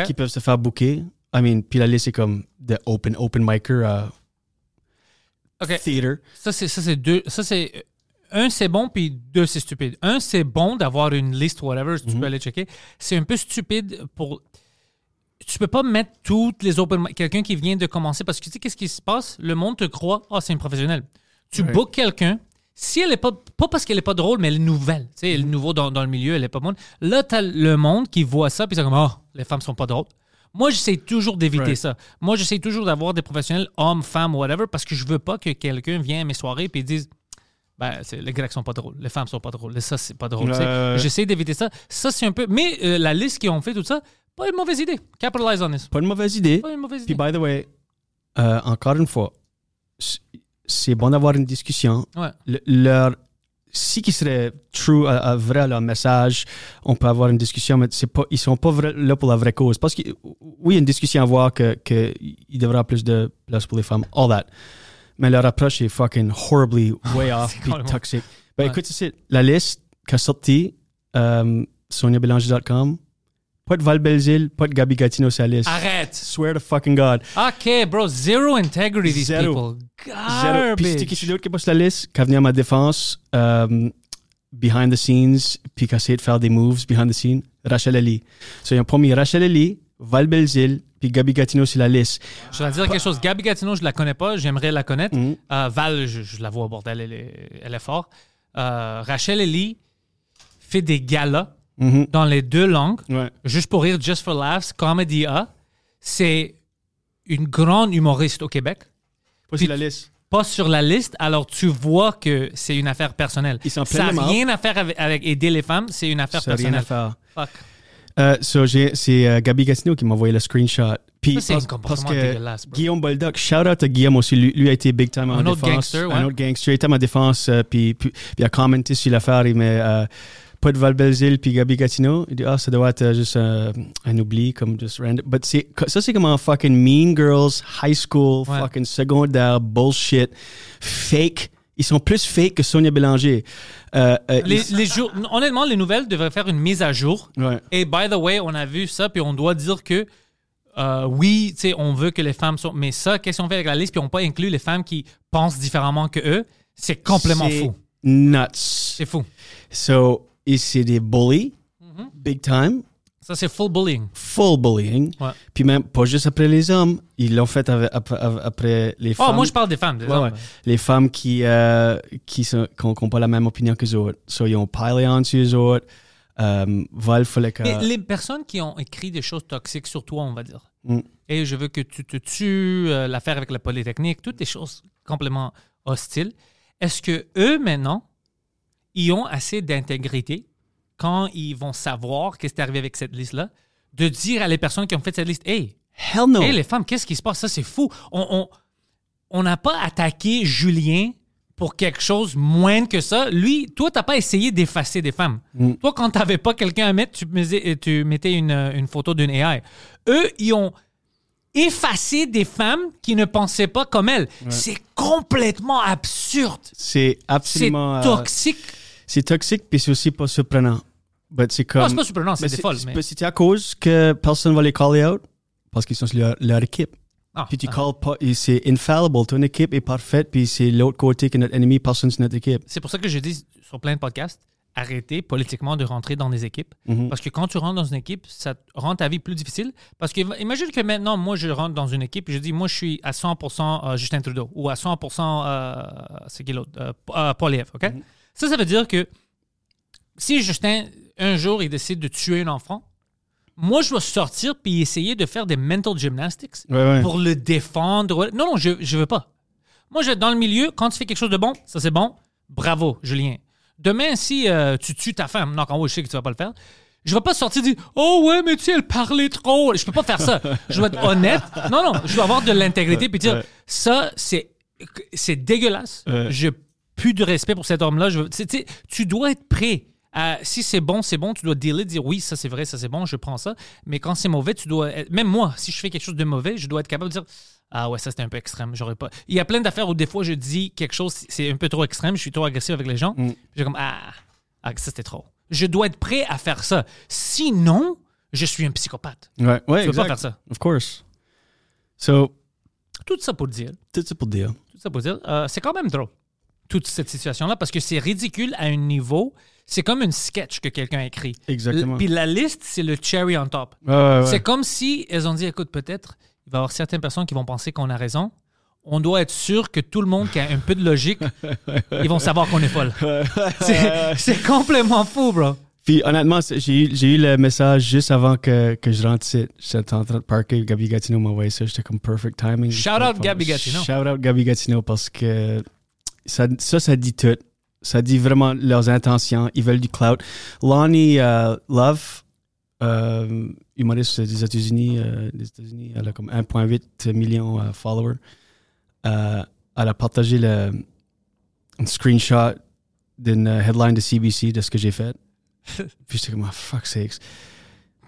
qui peuvent se faire booker. I mean, puis la liste est comme de open, open micer à OK. theater. Ça, c'est, ça, c'est deux. Ça, c'est. Un, c'est bon, puis deux, c'est stupide. Un, c'est bon d'avoir une liste, whatever, tu Mhm. peux aller checker. C'est un peu stupide pour. Tu peux pas mettre toutes les open Quelqu'un qui vient de commencer, parce que tu sais, qu'est-ce qui se passe? Le monde te croit, ah, c'est une professionnelle. Tu Ouais. bookes quelqu'un, si elle est pas. Pas parce qu'elle est pas drôle, mais elle est nouvelle. Tu sais, elle est Mhm. nouveau dans, dans le milieu, elle est pas bonne. Là, t'as le monde qui voit ça, puis c'est comme, ah, les femmes sont pas drôles. Moi, j'essaie toujours d'éviter Right. ça. Moi, j'essaie toujours d'avoir des professionnels, hommes, femmes, whatever, parce que je veux pas que quelqu'un vienne à mes soirées et dise ben, les Grecs sont pas drôles, les femmes sont pas drôles, ça, c'est pas drôle. J'essaie d'éviter ça. Ça, c'est un peu. Mais euh, la liste qu'ils ont fait, tout ça, pas une mauvaise idée. Capitalize on this. Pas une mauvaise idée. Pas une mauvaise Puis, idée. by the way, euh, encore une fois, c'est bon d'avoir une discussion. Ouais. Le- leur, si qui serait true, à, à vrai leur message, on peut avoir une discussion, mais c'est pas, ils sont pas là pour la vraie cause. Parce que, oui, il y a une discussion à avoir que, que il devrait avoir plus de place pour les femmes, all that. Mais leur approche est fucking horribly way off, puis toxic. Ben Ouais. écoute, c'est la liste qu'a sorti euh, soniabélanger.com. Pas de Val Belzile, pas de Gabi Gatineau sur la liste. Arrête. Swear to fucking God. OK, bro. Zero integrity, these Zéro. people. Zéro. Puis c'était qui Garbage. c'est d'autre qui est pas sur la liste, qui a venu à ma défense, euh, behind the scenes, puis qui a essayé de faire des moves behind the scenes, Rachel Ali. So, ils ont promis Rachel Ali, Val Belzile, puis Gabi Gatineau sur la liste. Je vais dire quelque chose. Gabi Gatineau, je la connais pas. J'aimerais la connaître. Mhm. Euh, Val, je, je la vois au bordel. Elle est, elle est forte. Euh, Rachel Ellie fait des galas Mhm. dans les deux langues. Ouais. Juste pour rire, Just for Laughs, Comedy A. C'est une grande humoriste au Québec. Pas sur la liste. Pas sur la liste, alors tu vois que c'est une affaire personnelle. Ils sont Ça n'a rien à faire avec, avec aider les femmes, c'est une affaire Ça n'a rien à personnelle. faire. Fuck. Euh, so, j'ai- c'est euh, Gabi Gatineau qui m'a envoyé le screenshot. Puis, parce, un comportement parce que. Guillaume Boldoc, shout out à Guillaume aussi. Lui, lui a été big time en Un autre gangster, ouais. Un autre gangster. Il était à ma défense. euh, puis, puis, puis il a commenté sur l'affaire. Euh, pas de Val Belzile puis Gabi Gatineau. Il dit, ah, ça doit être euh, juste euh, un oubli, comme just random. But ça, c'est comme un fucking Mean Girls, high school, Ouais. fucking secondaire, bullshit, fake. Ils sont plus fake que Sonia Bélanger. Euh, euh, Les, ils- les jours, honnêtement, les nouvelles devraient faire une mise à jour. Ouais. Et by the way, on a vu ça, puis on doit dire que euh, oui, tu sais, on veut que les femmes sont. Mais ça, qu'est-ce qu'on fait avec la liste, puis on n'a pas inclus les femmes qui pensent différemment que eux, c'est complètement fou. Nuts. C'est fou. So, et c'est des bullies, Mm-hmm. big time, Ça, c'est full bullying. full bullying. Ouais. Puis même, pas juste après les hommes, ils l'ont fait avec- après, les Oh, femmes. moi, je parle des femmes. des Ouais, hommes. ouais. Les femmes qui euh, qui sont- qui ont, qui ont pas la même opinion que les autres. So, ils ont pilé on sur les autres. Euh, Val fallait que... Les personnes qui ont écit des choses toxiques sur toi, on va dire. Mm. Et je veux que tu te tues, euh, l'affaire avec la Polytechnique, toutes des choses complètement hostiles. Est-ce que eux, maintenant, ils ont assez d'intégrité quand ils vont savoir qu'est-ce qui est arrivé avec cette liste-là, de dire à les personnes qui ont fait cette liste, hey, Hell no! hey les femmes, qu'est-ce qui se passe? Ça, c'est fou. On on- on n'a pas attaqué Julien pour quelque chose moins que ça. Lui, toi, t'as pas essayé d'effacer des femmes. Mm. Toi, quand t'avais pas quelqu'un à mettre, tu, mettais- tu mettais une, une photo d'une AI. Eux, ils ont effacé des femmes qui ne pensaient pas comme elles. C'est complètement absurde. C'est C'est absolument... euh, toxique. c'est toxique, puis c'est aussi pas surprenant. C'est comme... Non, c'est pas surprenant, c'est des folles. c'est- mais- C'est à cause que personne va les caller out, parce qu'ils sont sur leur, leur équipe. Ah, Puis tu ah. calls pas, c'est infallible. Ton équipe est parfaite, puis c'est l'autre côté que notre ennemi, personne sur notre équipe. C'est pour ça que je dis sur plein de podcasts, arrêtez politiquement de rentrer dans des équipes. Mhm. Parce que quand tu rentres dans une équipe, ça rend ta vie plus difficile. Parce que imagine que maintenant, moi, je rentre dans une équipe et je dis, moi, je suis à 100% euh, Justin Trudeau ou à 100% euh, c'est qui l'autre? Euh, euh, OK? Ça, ça veut dire que si Justin, un jour, il décide de tuer un enfant, moi, je dois sortir puis essayer de faire des mental gymnastics Ouais, ouais. pour le défendre. Non, non, je ne veux pas. Moi, je, dans le milieu, quand tu fais quelque chose de bon, ça c'est bon. Bravo, Julien. Demain, si euh, tu tues ta femme, non, quand je sais que tu vas pas le faire, je vais pas sortir et dire Oh ouais, mais tu sais, elle parlait trop. Je peux pas faire ça. Je dois être honnête. Non, non, je dois avoir de l'intégrité puis dire ça, c'est c'est dégueulasse. J'ai plus de respect pour cet homme-là. Je veux- tu dois être prêt. à- si c'est bon, c'est bon. Tu dois dealer, dire oui, ça c'est vrai, ça c'est bon, je prends ça. Mais quand c'est mauvais, tu dois. être- Même moi, si je fais quelque chose de mauvais, je dois être capable de dire ah ouais, ça c'était un peu extrême. J'aurais pas. Il y a plein d'affaires où des fois je dis quelque chose, c'est un peu trop extrême, je suis trop agressif avec les gens. Mm. J'ai comme ah, ah, ça c'était trop. Je dois être prêt à faire ça. Sinon, je suis un psychopathe. Ouais, ouais, Je veux pas faire ça. Of course. So, Tout ça pour dire, tout ça pour dire. tout ça pour dire, euh, c'est quand même drôle. Toute cette situation-là, parce que c'est ridicule à un niveau. C'est comme une sketch que quelqu'un a écrit. Exactement. Puis la liste, c'est le cherry on top. Ouais, ouais, ouais. C'est comme si elles ont dit, écoute, peut-être, il va y avoir certaines personnes qui vont penser qu'on a raison. On doit être sûr que tout le monde qui a un peu de logique, ils vont savoir qu'on est folle. C'est- complètement fou, bro. Puis honnêtement, j'ai eu, j'ai eu le message juste avant que, que je rentre ici. J'étais en train de parker. Gabi Gatineau m'a envoyé ça. J'étais comme perfect timing. Shout out Gabi Gatineau. Shout out Gabi Gatineau parce que ça, ça, ça dit tout. Ça dit vraiment leurs intentions. Ils veulent du clout. Lonnie euh, Love, euh, humoriste des États-Unis, euh, des États-Unis, elle a comme 1,8 million de followers. Euh, elle a partagé le, un screenshot d'une euh, headline de CBC de ce que j'ai fait. puis j'étais comme, oh, fuck sakes.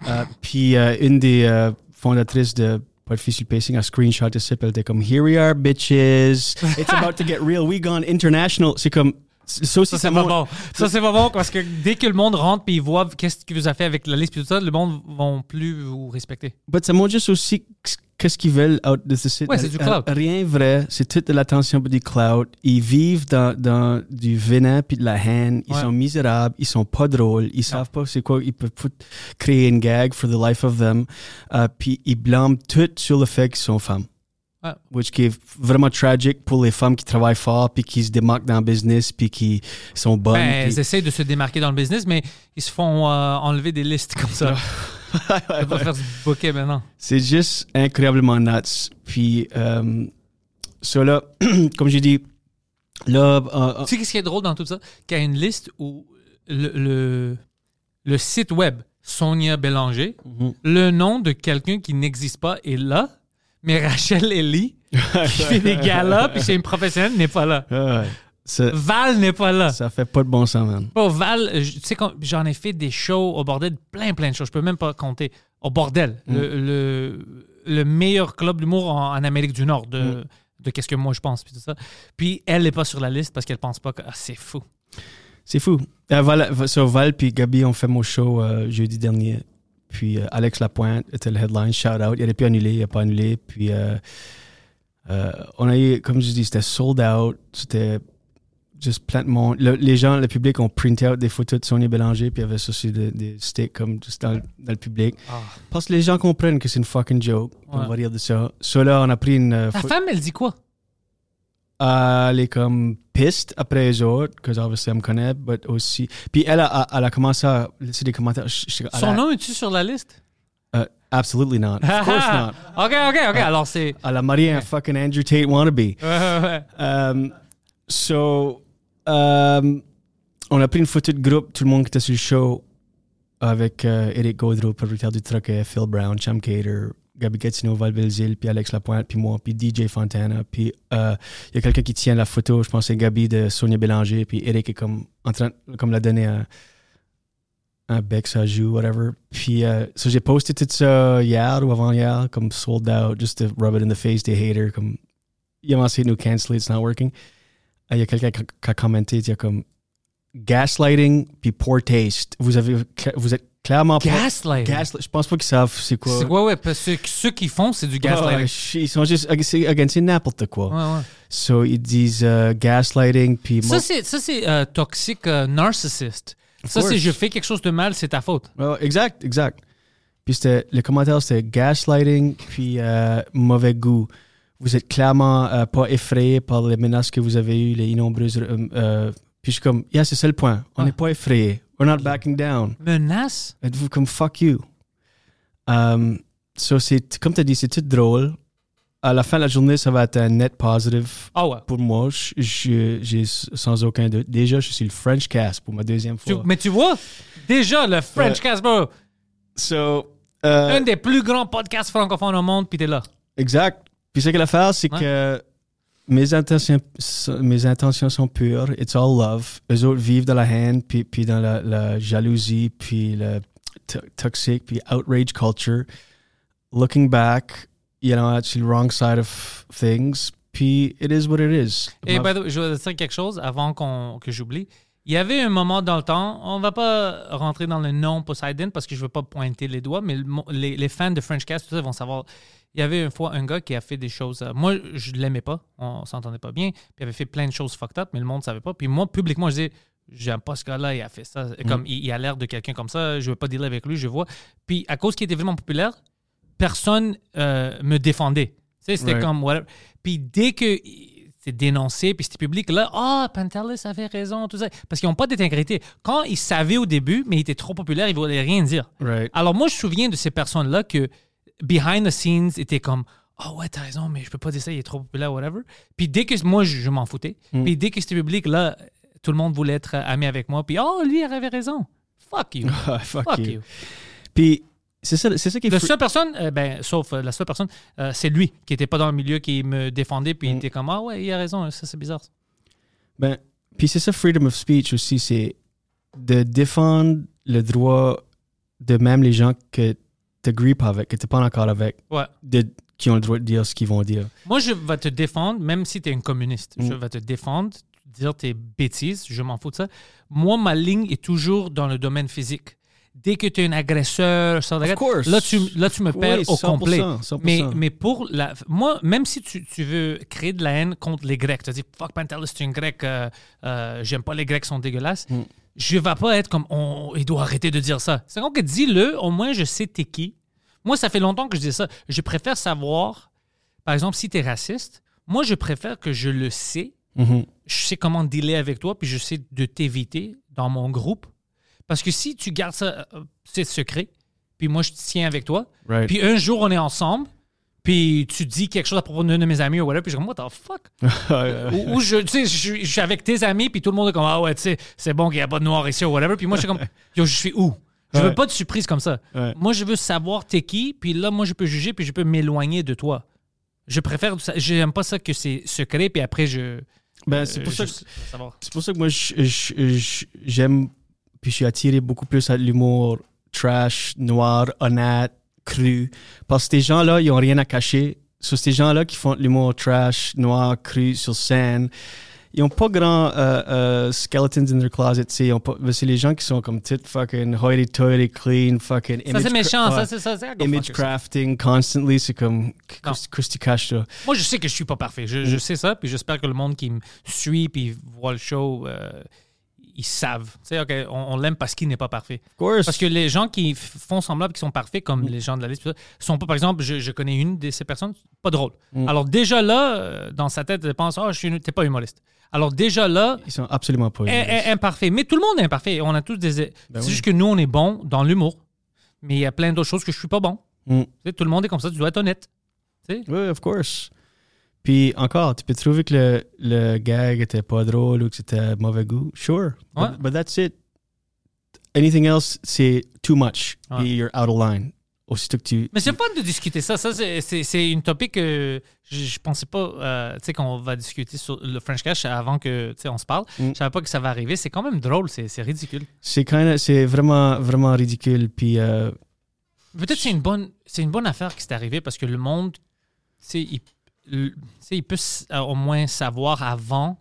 Euh, puis euh, une des euh, fondatrices de le pacing a screenshot de ça, elle était comme, Here we are, bitches. It's about to get real. We gone international. C'est comme, ça aussi, Ça, c'est montre- bon. Ça, c'est bon parce que dès que le monde rentre et ils voient qu'est-ce qu'il vous a fait avec la liste et tout ça, le monde vont plus vous respecter. But ça montre juste aussi qu'est-ce qu'ils veulent out de ce site. Ouais, c'est du clout. Rien vrai, c'est toute de l'attention pour du clout. Ils vivent dans, dans du venin puis de la haine. Ils Ouais. sont misérables, ils sont pas drôles, ils savent pas c'est quoi. Ils peuvent créer une gag for the life of them. Euh, puis ils blâment tout sur le fait qu'ils sont femmes. Ouais. Which qui est vraiment tragique pour les femmes qui travaillent fort puis qui se démarquent dans le business puis qui sont bonnes. Ben, puis- Ils essayent de se démarquer dans le business, mais ils se font euh, enlever des listes comme ça. Faire du bouquet maintenant. C'est juste incroyablement nuts. Puis, euh, ça là, comme j'ai dit, là, euh, Tu sais qu'est-ce qui est drôle dans tout ça? Qu'il y a une liste où le, le, le site web Sonia Bélanger, Mhm. le nom de quelqu'un qui n'existe pas est là, mais Rachel Ellie, qui fait des galas, puis c'est une professionnelle, n'est pas là. ouais, ça, Val n'est pas là. ça fait pas de bon sens, man. Oh, Val, tu sais, j'en ai fait des shows au bordel, plein, plein de choses. Je peux même pas compter. Au bordel, Mm. le, le, le meilleur club d'humour en, en Amérique du Nord, de, Mm. de qu'est-ce que moi je pense, puis tout ça. Puis elle n'est pas sur la liste parce qu'elle pense pas que ah, c'est fou. C'est fou. Euh, Val, sur Val puis Gabi ont fait mon show euh, jeudi dernier. Puis euh, Alex Lapointe était le headline, shout out. Il aurait pu annuler, il n'a pas annulé. Puis euh, euh, on a eu, comme je dis, c'était sold out. C'était juste plein de monde. Le- les gens, le public ont printé out des photos de Sonia Bélanger, puis il y avait sur des, des sticks comme juste dans, le- dans le public. Parce que les gens comprennent que c'est une fucking joke. On Ouais. va rire de ça. Ça là, on a pris une. euh, Ta femme, elle dit quoi? Elle est comme piste après les autres, que obviously elle me connaît, but aussi. Puis elle a, elle a commencé à laisser des commentaires. Je- Son a- nom est-tu sur la liste? Uh, absolutely not. Of course not. ok, ok, ok. Alors c'est. Elle a marié un fucking Andrew Tate wannabe. Um, so, um, on a pris une photo de groupe, tout le monde qui était sur le show, avec euh, Eric Gaudreau, producteur du Troquet, Phil Brown, Cham Cater, Gabi Gatineau, Val Belzile, puis Alex Lapointe, puis moi, puis DJ Fontana. Puis euh, il y a quelqu'un qui tient la photo, je pense c'est Gabi de Sonia Bélanger, puis Eric est comme en train comme la donner à un bec, ça joue, whatever. Puis euh, so j'ai posté tout ça hier ou avant-hier, comme sold out, just to rub it in the face des haters, comme ils ont essayé de nous canceler, it's not working. Euh, Il y a quelqu'un qui a commenté, il y a comme gaslighting puis poor taste. Vous avez, vous êtes clairement pas- Gaslight. Gaslight. Je pense pas qu'ils savent c'est quoi. C'est quoi, ouais, parce que ceux qui font, c'est du Ouais, gaslighting. ils sont juste, c'est against n'importe quoi. Ouais, ouais. So ils disent euh, gaslighting puis Ça, c'est, ça, c'est euh, toxique euh, narcissiste. Ça, c'est je fais quelque chose de mal, c'est ta faute. Ouais, exact, exact. Puis c'était, le commentaire, c'était gaslighting, puis mauvais goût. Vous êtes clairement pas effrayé par les menaces que vous avez eues, les innombreuses. Puis je suis comme, yeah, c'est ça le point. On Ouais. n'est pas effrayé. We're not backing down. Menace? Êtes-vous comme fuck you? Um, so c'est, comme tu as dit, c'est tout drôle. à la fin de la journée, ça va être un net positive Ah ouais. pour moi. Je- je- J'ai sans aucun doute. Déjà, je suis le French cast pour ma deuxième Tu- fois. mais tu vois, déjà, le French. Cast, bro, So, euh, un des plus grands podcasts francophones au monde, puis t'es là. Exact. Puis ce que l'affaire, c'est Ouais. que mes intentions, mes intentions sont pures. It's all love. Eux autres vivent dans la haine, puis, puis dans la, la jalousie, puis le to- toxic, puis outrage culture. Looking back, you know, it's the wrong side of things. Puis it is what it is. Et Ma- by the way, je vais dire quelque chose avant qu'on, que j'oublie. Il y avait un moment dans le temps, on va pas rentrer dans le nom Poseidon parce que je veux pas pointer les doigts, mais le mo- les, les fans de French Cast, tout ça, vont savoir. Il y avait une fois un gars qui a fait des choses. euh, moi, je l'aimais pas, on s'entendait pas bien, puis il avait fait plein de choses fucked up, mais le monde savait pas. Puis moi, publiquement, je disais, j'aime pas ce gars-là, il a fait ça. Comme il, il a l'air de quelqu'un comme ça, je veux pas dealer avec lui, je vois. Puis à cause qu'il était vraiment populaire, personne euh, me défendait. Tu sais, c'était Right. comme whatever. Puis dès que c'est dénoncé, puis c'était public, là, ah, Pantelis avait raison, tout ça. Parce qu'ils n'ont pas d'intégrité. Quand ils savaient au début, mais il était trop populaire, ils ne voulaient rien dire. Right. Alors moi, je me souviens de ces personnes-là que behind the scenes étaient comme Ah ouais, t'as raison, mais je peux pas dire ça, il est trop populaire, whatever. Puis dès que moi, je, je m'en foutais. Puis dès que c'était public, là, tout le monde voulait être ami avec moi. Puis oh, lui, il avait raison. Fuck you. Ah, fuck, Fuck you. you. Puis c'est ça, c'est ça qui est La seule personne, euh, ben, sauf euh, la seule personne, euh, c'est lui qui était pas dans le milieu, qui me défendait, puis il Mm. était comme Ah ouais, il a raison, ça c'est bizarre. Ben, puis c'est ça, freedom of speech aussi, c'est de défendre le droit de même les gens que tu pas avec, que tu pas en accord avec, Ouais. de, qui ont le droit de dire ce qu'ils vont dire. Moi, je vais te défendre, même si tu es un communiste. Je Mm. vais te défendre, dire tes bêtises, je m'en fous de ça. Moi, ma ligne est toujours dans le domaine physique. Dès que tu es un agresseur, ça, là, tu, là, tu me perds Oui, au 100%, complet. 100%. Mais, mais pour la. Moi, même si tu, tu veux créer de la haine contre les Grecs, tu dis fuck Pantelis, c'est un Grec, euh, euh, j'aime pas les Grecs, ils sont dégueulasses. Mm. Je vais pas être comme on, il doit arrêter de dire ça. C'est donc que dis-le, au moins je sais t'es qui. Moi, ça fait longtemps que je dis ça. Je préfère savoir, par exemple, si tu es raciste, moi, je préfère que je le sais, Mhm. je sais comment dealer avec toi, puis je sais de t'éviter dans mon groupe. Parce que si tu gardes ça, euh, c'est secret, puis moi, je tiens avec toi, Right. puis un jour, on est ensemble, puis tu dis quelque chose à propos d'un de mes amis ou whatever, puis je suis comme, what the fuck? ou, ou je, tu sais, je, suis- je suis avec tes amis, puis tout le monde est comme, ah ouais, tu sais, c'est bon qu'il n'y a pas de noir ici ou whatever, puis moi, je suis comme, yo, je suis où? Je veux Ouais. pas de surprise comme ça. Ouais. Moi, je veux savoir t'es qui, puis là, moi, je peux juger, puis je peux m'éloigner de toi. Je préfère. J'aime pas ça que c'est secret, puis après, je. Ben, c'est euh, pour ça que veux savoir. C'est pour ça que moi, j'aime, puis je suis attiré beaucoup plus à l'humour trash, noir, honnête, cru. Parce que ces gens-là, ils ont rien à cacher. Sur ces gens-là qui font de l'humour trash, noir, cru sur scène, ils ont pas grand euh, euh, skeletons in their closet. C'est les gens qui sont comme tit fucking hoity-toity, clean, fucking Ça, image c'est méchant, ça, ça. go Image crafting constantly, c'est comme. Christy, Christy Castro. Moi, je sais que je suis pas parfait. Je, Mm. je sais ça, puis j'espère que le monde qui me suit puis voit le show, euh, ils savent. OK, on, on l'aime parce qu'il n'est pas parfait. Of course. Parce que les gens qui font semblant qu'ils sont parfaits, comme les gens de la liste, sont pas, par exemple, je, je connais une de ces personnes, pas drôle. Mm. Alors déjà là, euh, dans sa tête, elle pense, ah, je suis t'es pas humoriste. Alors déjà là, Ils sont absolument pas humoristes. im- imparfait. Mais tout le monde est imparfait. On a tous des. c'est oui. juste que nous, on est bon dans l'humour. Mais il y a plein d'autres choses que je suis pas bon. Mm. Tout le monde est comme ça, tu dois être honnête. Oui, of course. Puis encore, tu peux trouver que le, le gag était pas drôle ou que c'était mauvais goût. Sure. Ouais. But, but that's it. Anything else, c'est too much. Ouais. Puis you're out of line. Aussitôt que tu. Mais c'est fun de discuter ça. Ça, c'est- une topic que je, je pensais pas, euh, tu sais, qu'on va discuter sur le French Cash avant que, tu sais, on se parle. Mm. Je savais pas que ça va arriver. C'est quand même drôle. C'est ridicule. C'est vraiment, vraiment ridicule. Puis euh, Peut-être c'est une bonne, c'est une bonne affaire qui s'est arrivée parce que le monde, tu sais, il, le- tu sais, il peut s- euh, au moins savoir avant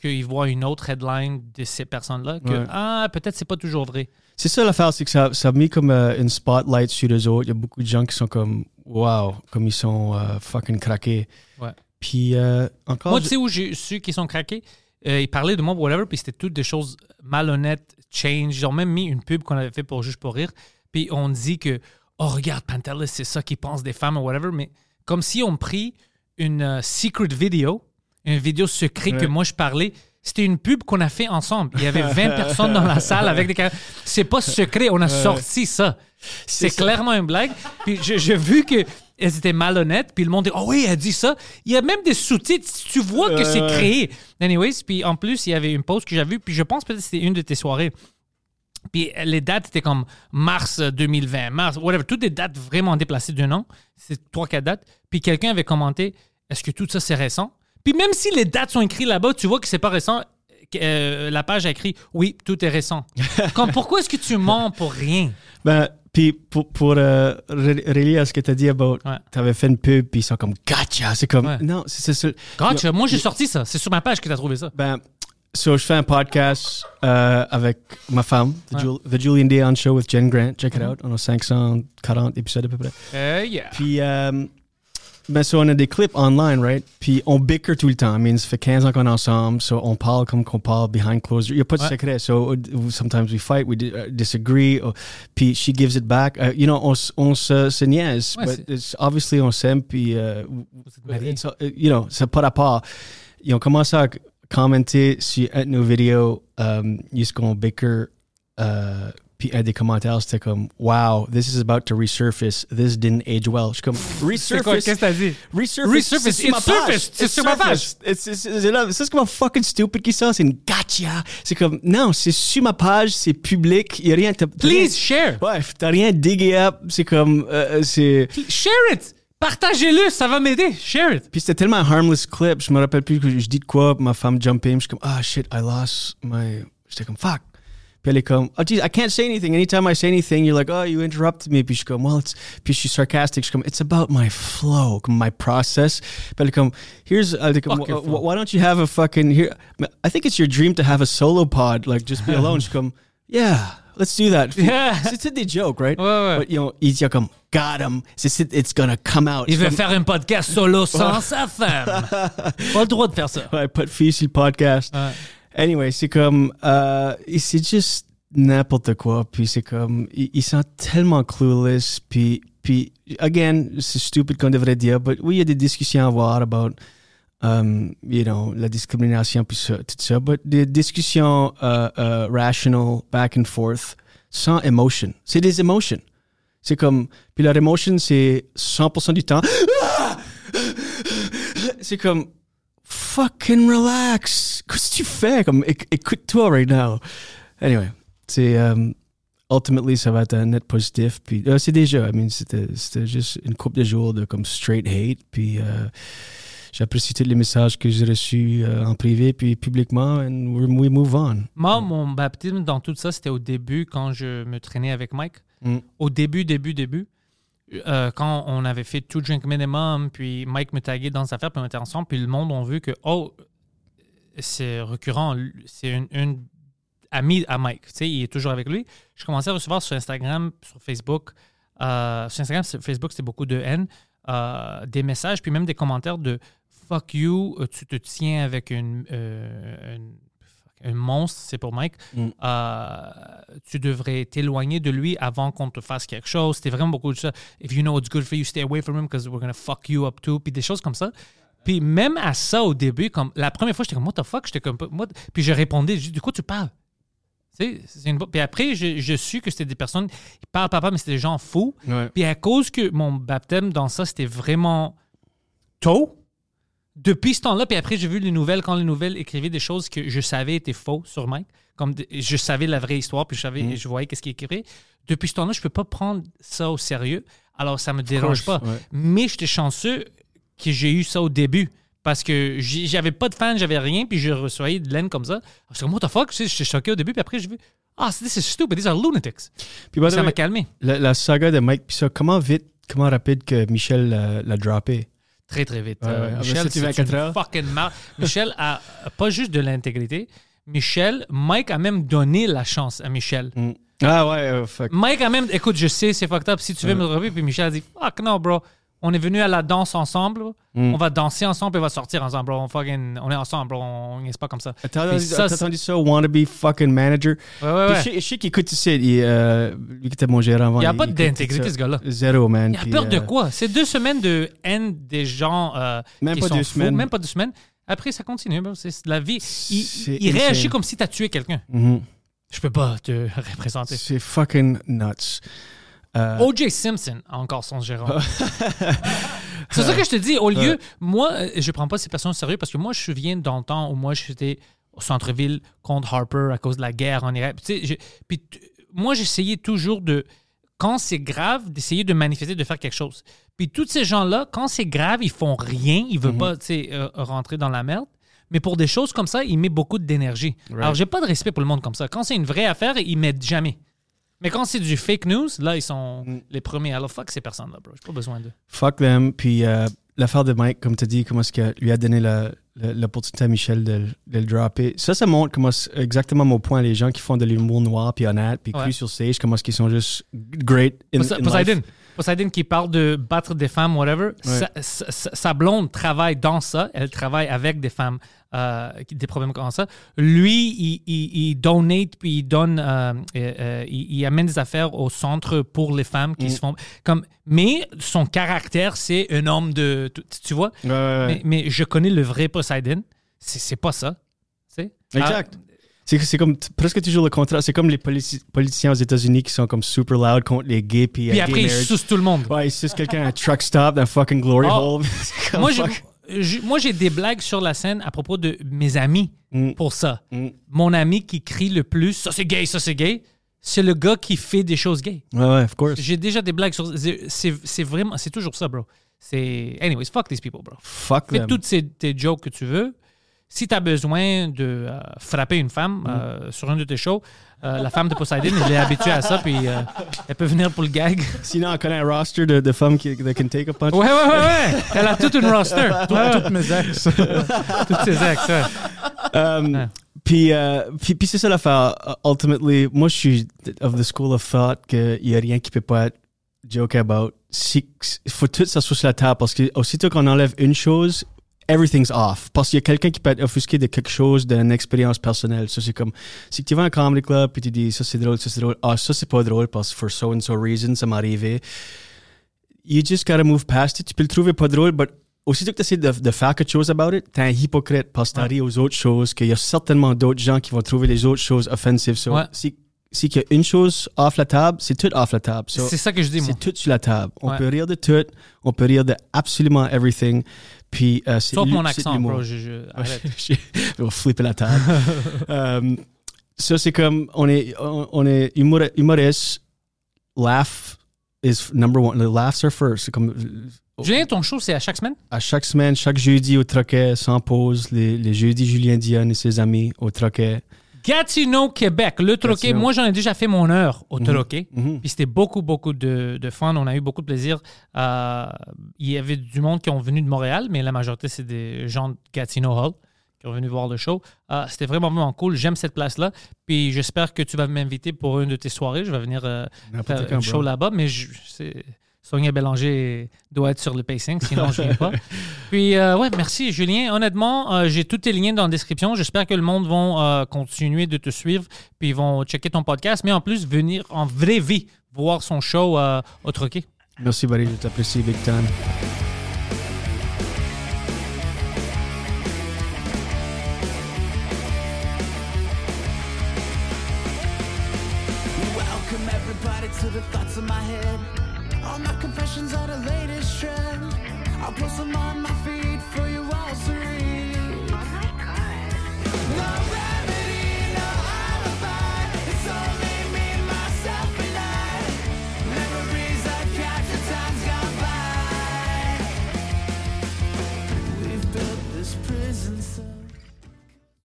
qu'il voit une autre headline de ces personnes-là que Ouais. ah peut-être c'est pas toujours vrai. c'est ça l'affaire, c'est que ça, ça a mis comme euh, une spotlight sur les autres. Il y a beaucoup de gens qui sont comme, wow, comme ils sont euh, fucking craqués. Ouais. Puis euh, encore. Moi, tu sais où j'ai ceux qui sont craqués, ils parlaient de moi whatever, puis c'était toutes des choses malhonnêtes, change. Ils ont même mis une pub qu'on avait fait pour juste pour rire, puis on dit que oh regarde Pantelis, c'est ça qu'ils pensent des femmes ou whatever, mais comme si on pris une euh, secret vidéo, une vidéo secrète que moi je parlais. C'était une pub qu'on a fait ensemble. Il y avait 20 personnes dans la salle avec des caméras. C'est pas secret, on a sorti ça. C'est clairement une blague. Puis j'ai vu que elles étaient malhonnêtes, puis le monde dit Oh oui, elle dit ça. Il y a même des sous-titres, tu vois que c'est créé. Anyways, puis en plus, il y avait une pause que j'avais vue, puis je pense peut-être que c'était une de tes soirées. Puis les dates étaient comme mars 2020, mars, whatever, toutes des dates vraiment déplacées d'un an. C'est trois, quatre dates. Puis quelqu'un avait commenté Est-ce que tout ça c'est récent? Puis même si les dates sont écrites là-bas, tu vois que c'est pas récent. euh, la page a écrit Oui, tout est récent. comme pourquoi est-ce que tu mens pour rien? Ben, puis pour, pour euh, re- relier à ce que tu as dit about, Ouais. t'avais fait une pub, puis ils sont comme gotcha. C'est comme, Ouais. non, c'est ça. Gotcha, moi j'ai sorti ça. C'est sur ma page que tu as trouvé ça. Ben, so je fais un podcast euh, avec ma femme, The, Ouais. Jul- The Julian Dion Show with Jen Grant. Check it out. On a 540 épisodes à peu près. Euh, yeah. Puis, euh, ben, so on a des clips online, right? Puis on bicker tout le temps. I mean, ça fait 15 ans qu'on est ensemble, so on parle comme qu'on parle behind closed doors. Il n'y a pas de Ouais. secret. So uh, sometimes we fight, we uh, disagree. or- puis she gives it back. Uh, you know, on, on se, se niaise. Ouais, but c'est- it's, obviously, on s'aime. Puis, uh, êtes mariés. it's, uh, you know, c'est pas rapport. Ils ont commencé à commenter sur un de nos vidéos, um, juste qu'on bicker. Uh, puis un des commentaires, c'était comme, wow, this is about to resurface. This didn't age well. Je suis comme, C'est resurface. Qu'est-ce que t'as dit? Resurface. Resurface, c'est sur ma it's surfaced, page. c'est It's sur ma page. it's- là, Ça, c'est comme fucking stupid qui ça. C'est une gotcha. C'est comme, non, c'est sur ma page, c'est public. Il n'y a rien. Please share. Ouais, t'as rien diggé up. C'est comme, euh, euh, c'est. Share it. Partagez-le, ça va m'aider. Share it. Puis c'était tellement un harmless clip. Je me rappelle plus que je dis de quoi. Ma femme jump in. Je suis comme, ah shit, I lost my. J'étais comme, fuck. Puis elle est comme, oh geez, I can't say anything. Anytime I say anything, you're like, oh, you interrupted me. Puis je suis comme, well, it's. Puis je suis sarcastic. Je suis comme, it's about my flow, comme my process. Puis elle est comme, here's. Elle est comme, Fuck your "Wh- flow." why don't you have a fucking. Here, I think it's your dream to have a solo pod, like just be alone. je suis comme, yeah, let's do that. Yeah. C'était des jokes, right? Ouais, ouais. But, you know, il dit comme, got him. C'est- It's gonna come out. Il veut faire un podcast solo sans sa femme. Pas le droit de faire ça. Ouais, pas de filles sur le podcast. Ouais. Anyway, c'est comme, euh, c'est juste n'importe quoi. Puis c'est comme, ils, ils sont tellement clueless. Puis, puis again, c'est stupide qu'on devrait dire, but oui, il y a des discussions à avoir about, um, you know, la discrimination, puis tout ça. But des discussions rational, back and forth, sans emotion. C'est des emotions. C'est comme, puis leur emotion, c'est 100% du temps. C'est comme, fucking relax. Qu'est-ce que tu fais? Comme, éc- écoute-toi right now. Anyway, c'est, um, ultimately, ça va être un net positif. Puis, euh, c'est déjà, I mean, c'était, c'était juste une couple de jours de comme straight hate. Puis, euh, j'apprécie tous les messages que j'ai reçus euh, en privé puis publiquement, and we, move on. Moi, mon baptême dans tout ça, c'était au début quand je me traînais avec Mike. Mm. Au début, début, début. Euh, quand on avait fait tout drink minimum, puis Mike me taguait dans sa affaire, puis on était ensemble, puis le monde a vu que, oh, c'est récurrent, c'est une, une amie à Mike, tu sais, il est toujours avec lui. Je commençais à recevoir sur Instagram, sur Facebook, euh, sur Instagram, sur Facebook, c'était beaucoup de haine, euh, des messages, puis même des commentaires de fuck you, euh, tu te tiens avec une, euh, une- un monstre, c'est pour Mike. Mm. Euh, tu devrais t'éloigner de lui avant qu'on te fasse quelque chose. C'était vraiment beaucoup de ça. If you know what's good for you, stay away from him because we're gonna fuck you up too. Puis des choses comme ça. Puis même à ça au début, comme la première fois, j'étais comme what the fuck, j'étais comme what? Puis je répondais, du coup tu parles? C'est une... Puis après, je, je suis que c'était des personnes qui parlent papa, mais c'était des gens fous. Ouais. Puis à cause que mon baptême dans ça, c'était vraiment tôt, depuis ce temps-là, puis après, j'ai vu les nouvelles, quand les nouvelles écrivaient des choses que je savais étaient faux sur Mike, comme de- je savais la vraie histoire, puis je, savais, Mm. je voyais qu'est-ce qu'il écrivait. Depuis ce temps-là, je peux pas prendre ça au sérieux, alors ça me dérange pas. ouais. Mais j'étais chanceux que j'ai eu ça au début. Parce que j'avais pas de fans, j'avais rien, puis je recevais de l'aine comme ça. Je suis comme, what the fuck? Tu sais, J'étais choqué au début, puis après, j'ai vu, ah, this is stupid, these are lunatics. Puis, ça m'a calmé. la, la saga de Mike, puis ça, comment vite, comment rapide que Michel l'a, l'a droppé? Très, très vite. Ouais, Euh, ouais. Michel, tu c'est 24 une heures. fucking marre. Michel a pas juste de l'intégrité. Michel, Mike a même donné la chance à Michel. Mm. Ah ouais, euh, fuck. Mike a même, écoute, je sais, c'est fucked up. Si tu veux me retrouver, puis Michel a dit, fuck no, bro. On est venu à la danse ensemble. Mm. On va danser ensemble et on va sortir ensemble. On, fucking- on est ensemble. On n'est pas comme ça. T'as Puis entendu ça, ça, wannabe fucking manager? Ouais, ouais, Puis ouais. je sais- je sais qu'il écoute ici, il, euh, lui qui était mon gérant avant. Il n'y a pas d'intégrité, ce gars-là. Zéro, man. Il a Puis, peur de euh, quoi? C'est deux semaines de haine des gens euh, Même qui pas sont deux fous. semaines. Même pas deux semaines. Après, ça continue. C'est la vie. Il, réagit comme si tu as tué quelqu'un. mhm. Je peux pas te représenter. C'est fucking nuts. Euh, O.J. Simpson a encore son gérant. c'est ça que je te dis. Au lieu, moi, euh, je prends pas ces personnes au sérieux parce que moi, je me souviens dans le temps où moi, j'étais au centre-ville contre Harper à cause de la guerre en Irak. Puis, je- moi, j'essayais toujours de, quand c'est grave, d'essayer de manifester, de faire quelque chose. Puis tous ces gens-là, quand c'est grave, ils font rien. Ils veulent pas, sais, euh, rentrer dans la merde. Mais pour des choses comme ça, ils mettent beaucoup d'énergie. Alors, j'ai pas de respect pour le monde comme ça. Quand c'est une vraie affaire, ils mettent jamais. Mais quand c'est du fake news, là, ils sont les premiers. Alors, fuck ces personnes-là, bro. J'ai pas besoin d'eux. Fuck them. Puis euh, l'affaire de Mike, comme tu as dit, comment est-ce qu'il lui a donné la- la- l'opportunité à Michel de, de le dropper. Ça, ça montre comment exactement mon point. Les gens qui font de l'humour noir, puis honnête, puis Ouais. cru sur stage, comment est-ce qu'ils sont juste great in, in Poseidon. life. Poseidon qui parle de battre des femmes, whatever. Sa, sa- sa- sa blonde travaille dans ça. Elle travaille avec des femmes euh, des problèmes comme ça. Lui, il, il, il donate puis il donne, euh, euh, il, il amène des affaires au centre pour les femmes Mm. qui se font comme. Mais son caractère, c'est un homme de, tu, tu vois? Ouais, ouais, ouais. Mais, mais je connais le vrai Poseidon. C'est pas ça. Exact. C'est c'est comme presque toujours le contraire. C'est comme les politiciens aux États-Unis qui sont comme super loud contre les gays, puis, Puis après, gay il marriage. suce tout le monde. Ouais, il suce quelqu'un à un truck stop dans fucking glory Oh. hole. Moi, fuck. moi, j'ai des blagues sur la scène à propos de mes amis Mm. pour ça. Mm. Mon ami qui crie le plus, ça c'est gay, ça c'est gay, c'est le gars qui fait des choses gays. Ouais, ouais, of course. J'ai déjà des blagues sur. c'est- vraiment. C'est toujours ça, bro. C'est. Anyways, fuck these people, bro. Fuck Fais them. toutes ces, tes jokes que tu veux. Si tu as besoin de euh, frapper une Mm. femme euh, sur un de tes shows, euh, la femme de Poseidon, elle est habituée à ça, puis euh, elle peut venir pour le gag. Sinon, on connaît un roster de, de femmes qui can take a punch. Ouais, ouais, ouais, ouais. Elle a toute une roster. Ouais, Toutes mes ex. toutes ses ex, ouais. Um, Ouais. Puis, euh, puis, puis c'est ça l'affaire. Ultimately, moi, je suis of the school of thought qu'il n'y a rien qui peut pas être joke about. Si- Il faut tout ça sur la table parce que aussitôt qu'on enlève une chose, everything's off. Parce qu'il y a quelqu'un qui peut être offusqué de quelque chose, d'une expérience personnelle. Ça, c'est comme, si tu vas à un comedy club puis tu dis, ça c'est drôle, ça c'est drôle. Ah, ça c'est pas drôle parce que for so and so reason, ça m'est arrivé. You just gotta move past it. Tu peux le trouver pas drôle, but aussitôt que tu essaies de, de faire quelque chose about it, t'es un hypocrite parce que t'arrives aux autres choses, qu'il y a certainement d'autres gens qui vont trouver les autres choses offensives. So, Ouais. si, si qu'il y a une chose off la table, c'est tout off la table. So, C'est ça que je dis, moi. c'est tout sur la table. On Ouais. peut rire de tout, on peut rire de absolument everything. Puis, euh, c'est Sauf mon accent, bro. Je, je- arrête. on va flipper la table. Euh, ça, c'est comme, on est, on, est humor- humoriste, laugh is number one. The laughs are first. C'est comme, Julien, ton show, c'est à chaque semaine? à chaque semaine, chaque jeudi au Troquet, sans pause, les, les jeudis, Julien Dion et ses amis au Troquet. Gatineau, Québec. Le troquet, Gatineau. moi, j'en ai déjà fait mon heure au troquet. Mhm. Puis c'était beaucoup, beaucoup de, de fun. On a eu beaucoup de plaisir. Euh, il y avait du monde qui ont venu de Montréal, mais la majorité, c'est des gens de Gatineau Hall qui ont venu voir le show. Euh, c'était vraiment, vraiment cool. J'aime cette place-là. Puis j'espère que tu vas m'inviter pour une de tes soirées. Je vais venir euh, faire un show là-bas, mais je, Sonia Bélanger doit être sur le pacing, sinon je viens pas. Puis, euh, ouais, merci Julien. Honnêtement, euh, j'ai tous tes liens dans la description. J'espère que le monde va euh, continuer de te suivre, puis ils vont checker ton podcast, mais en plus, venir en vraie vie voir son show au Troquet. Merci, Barry, je t'apprécie big time. Them on my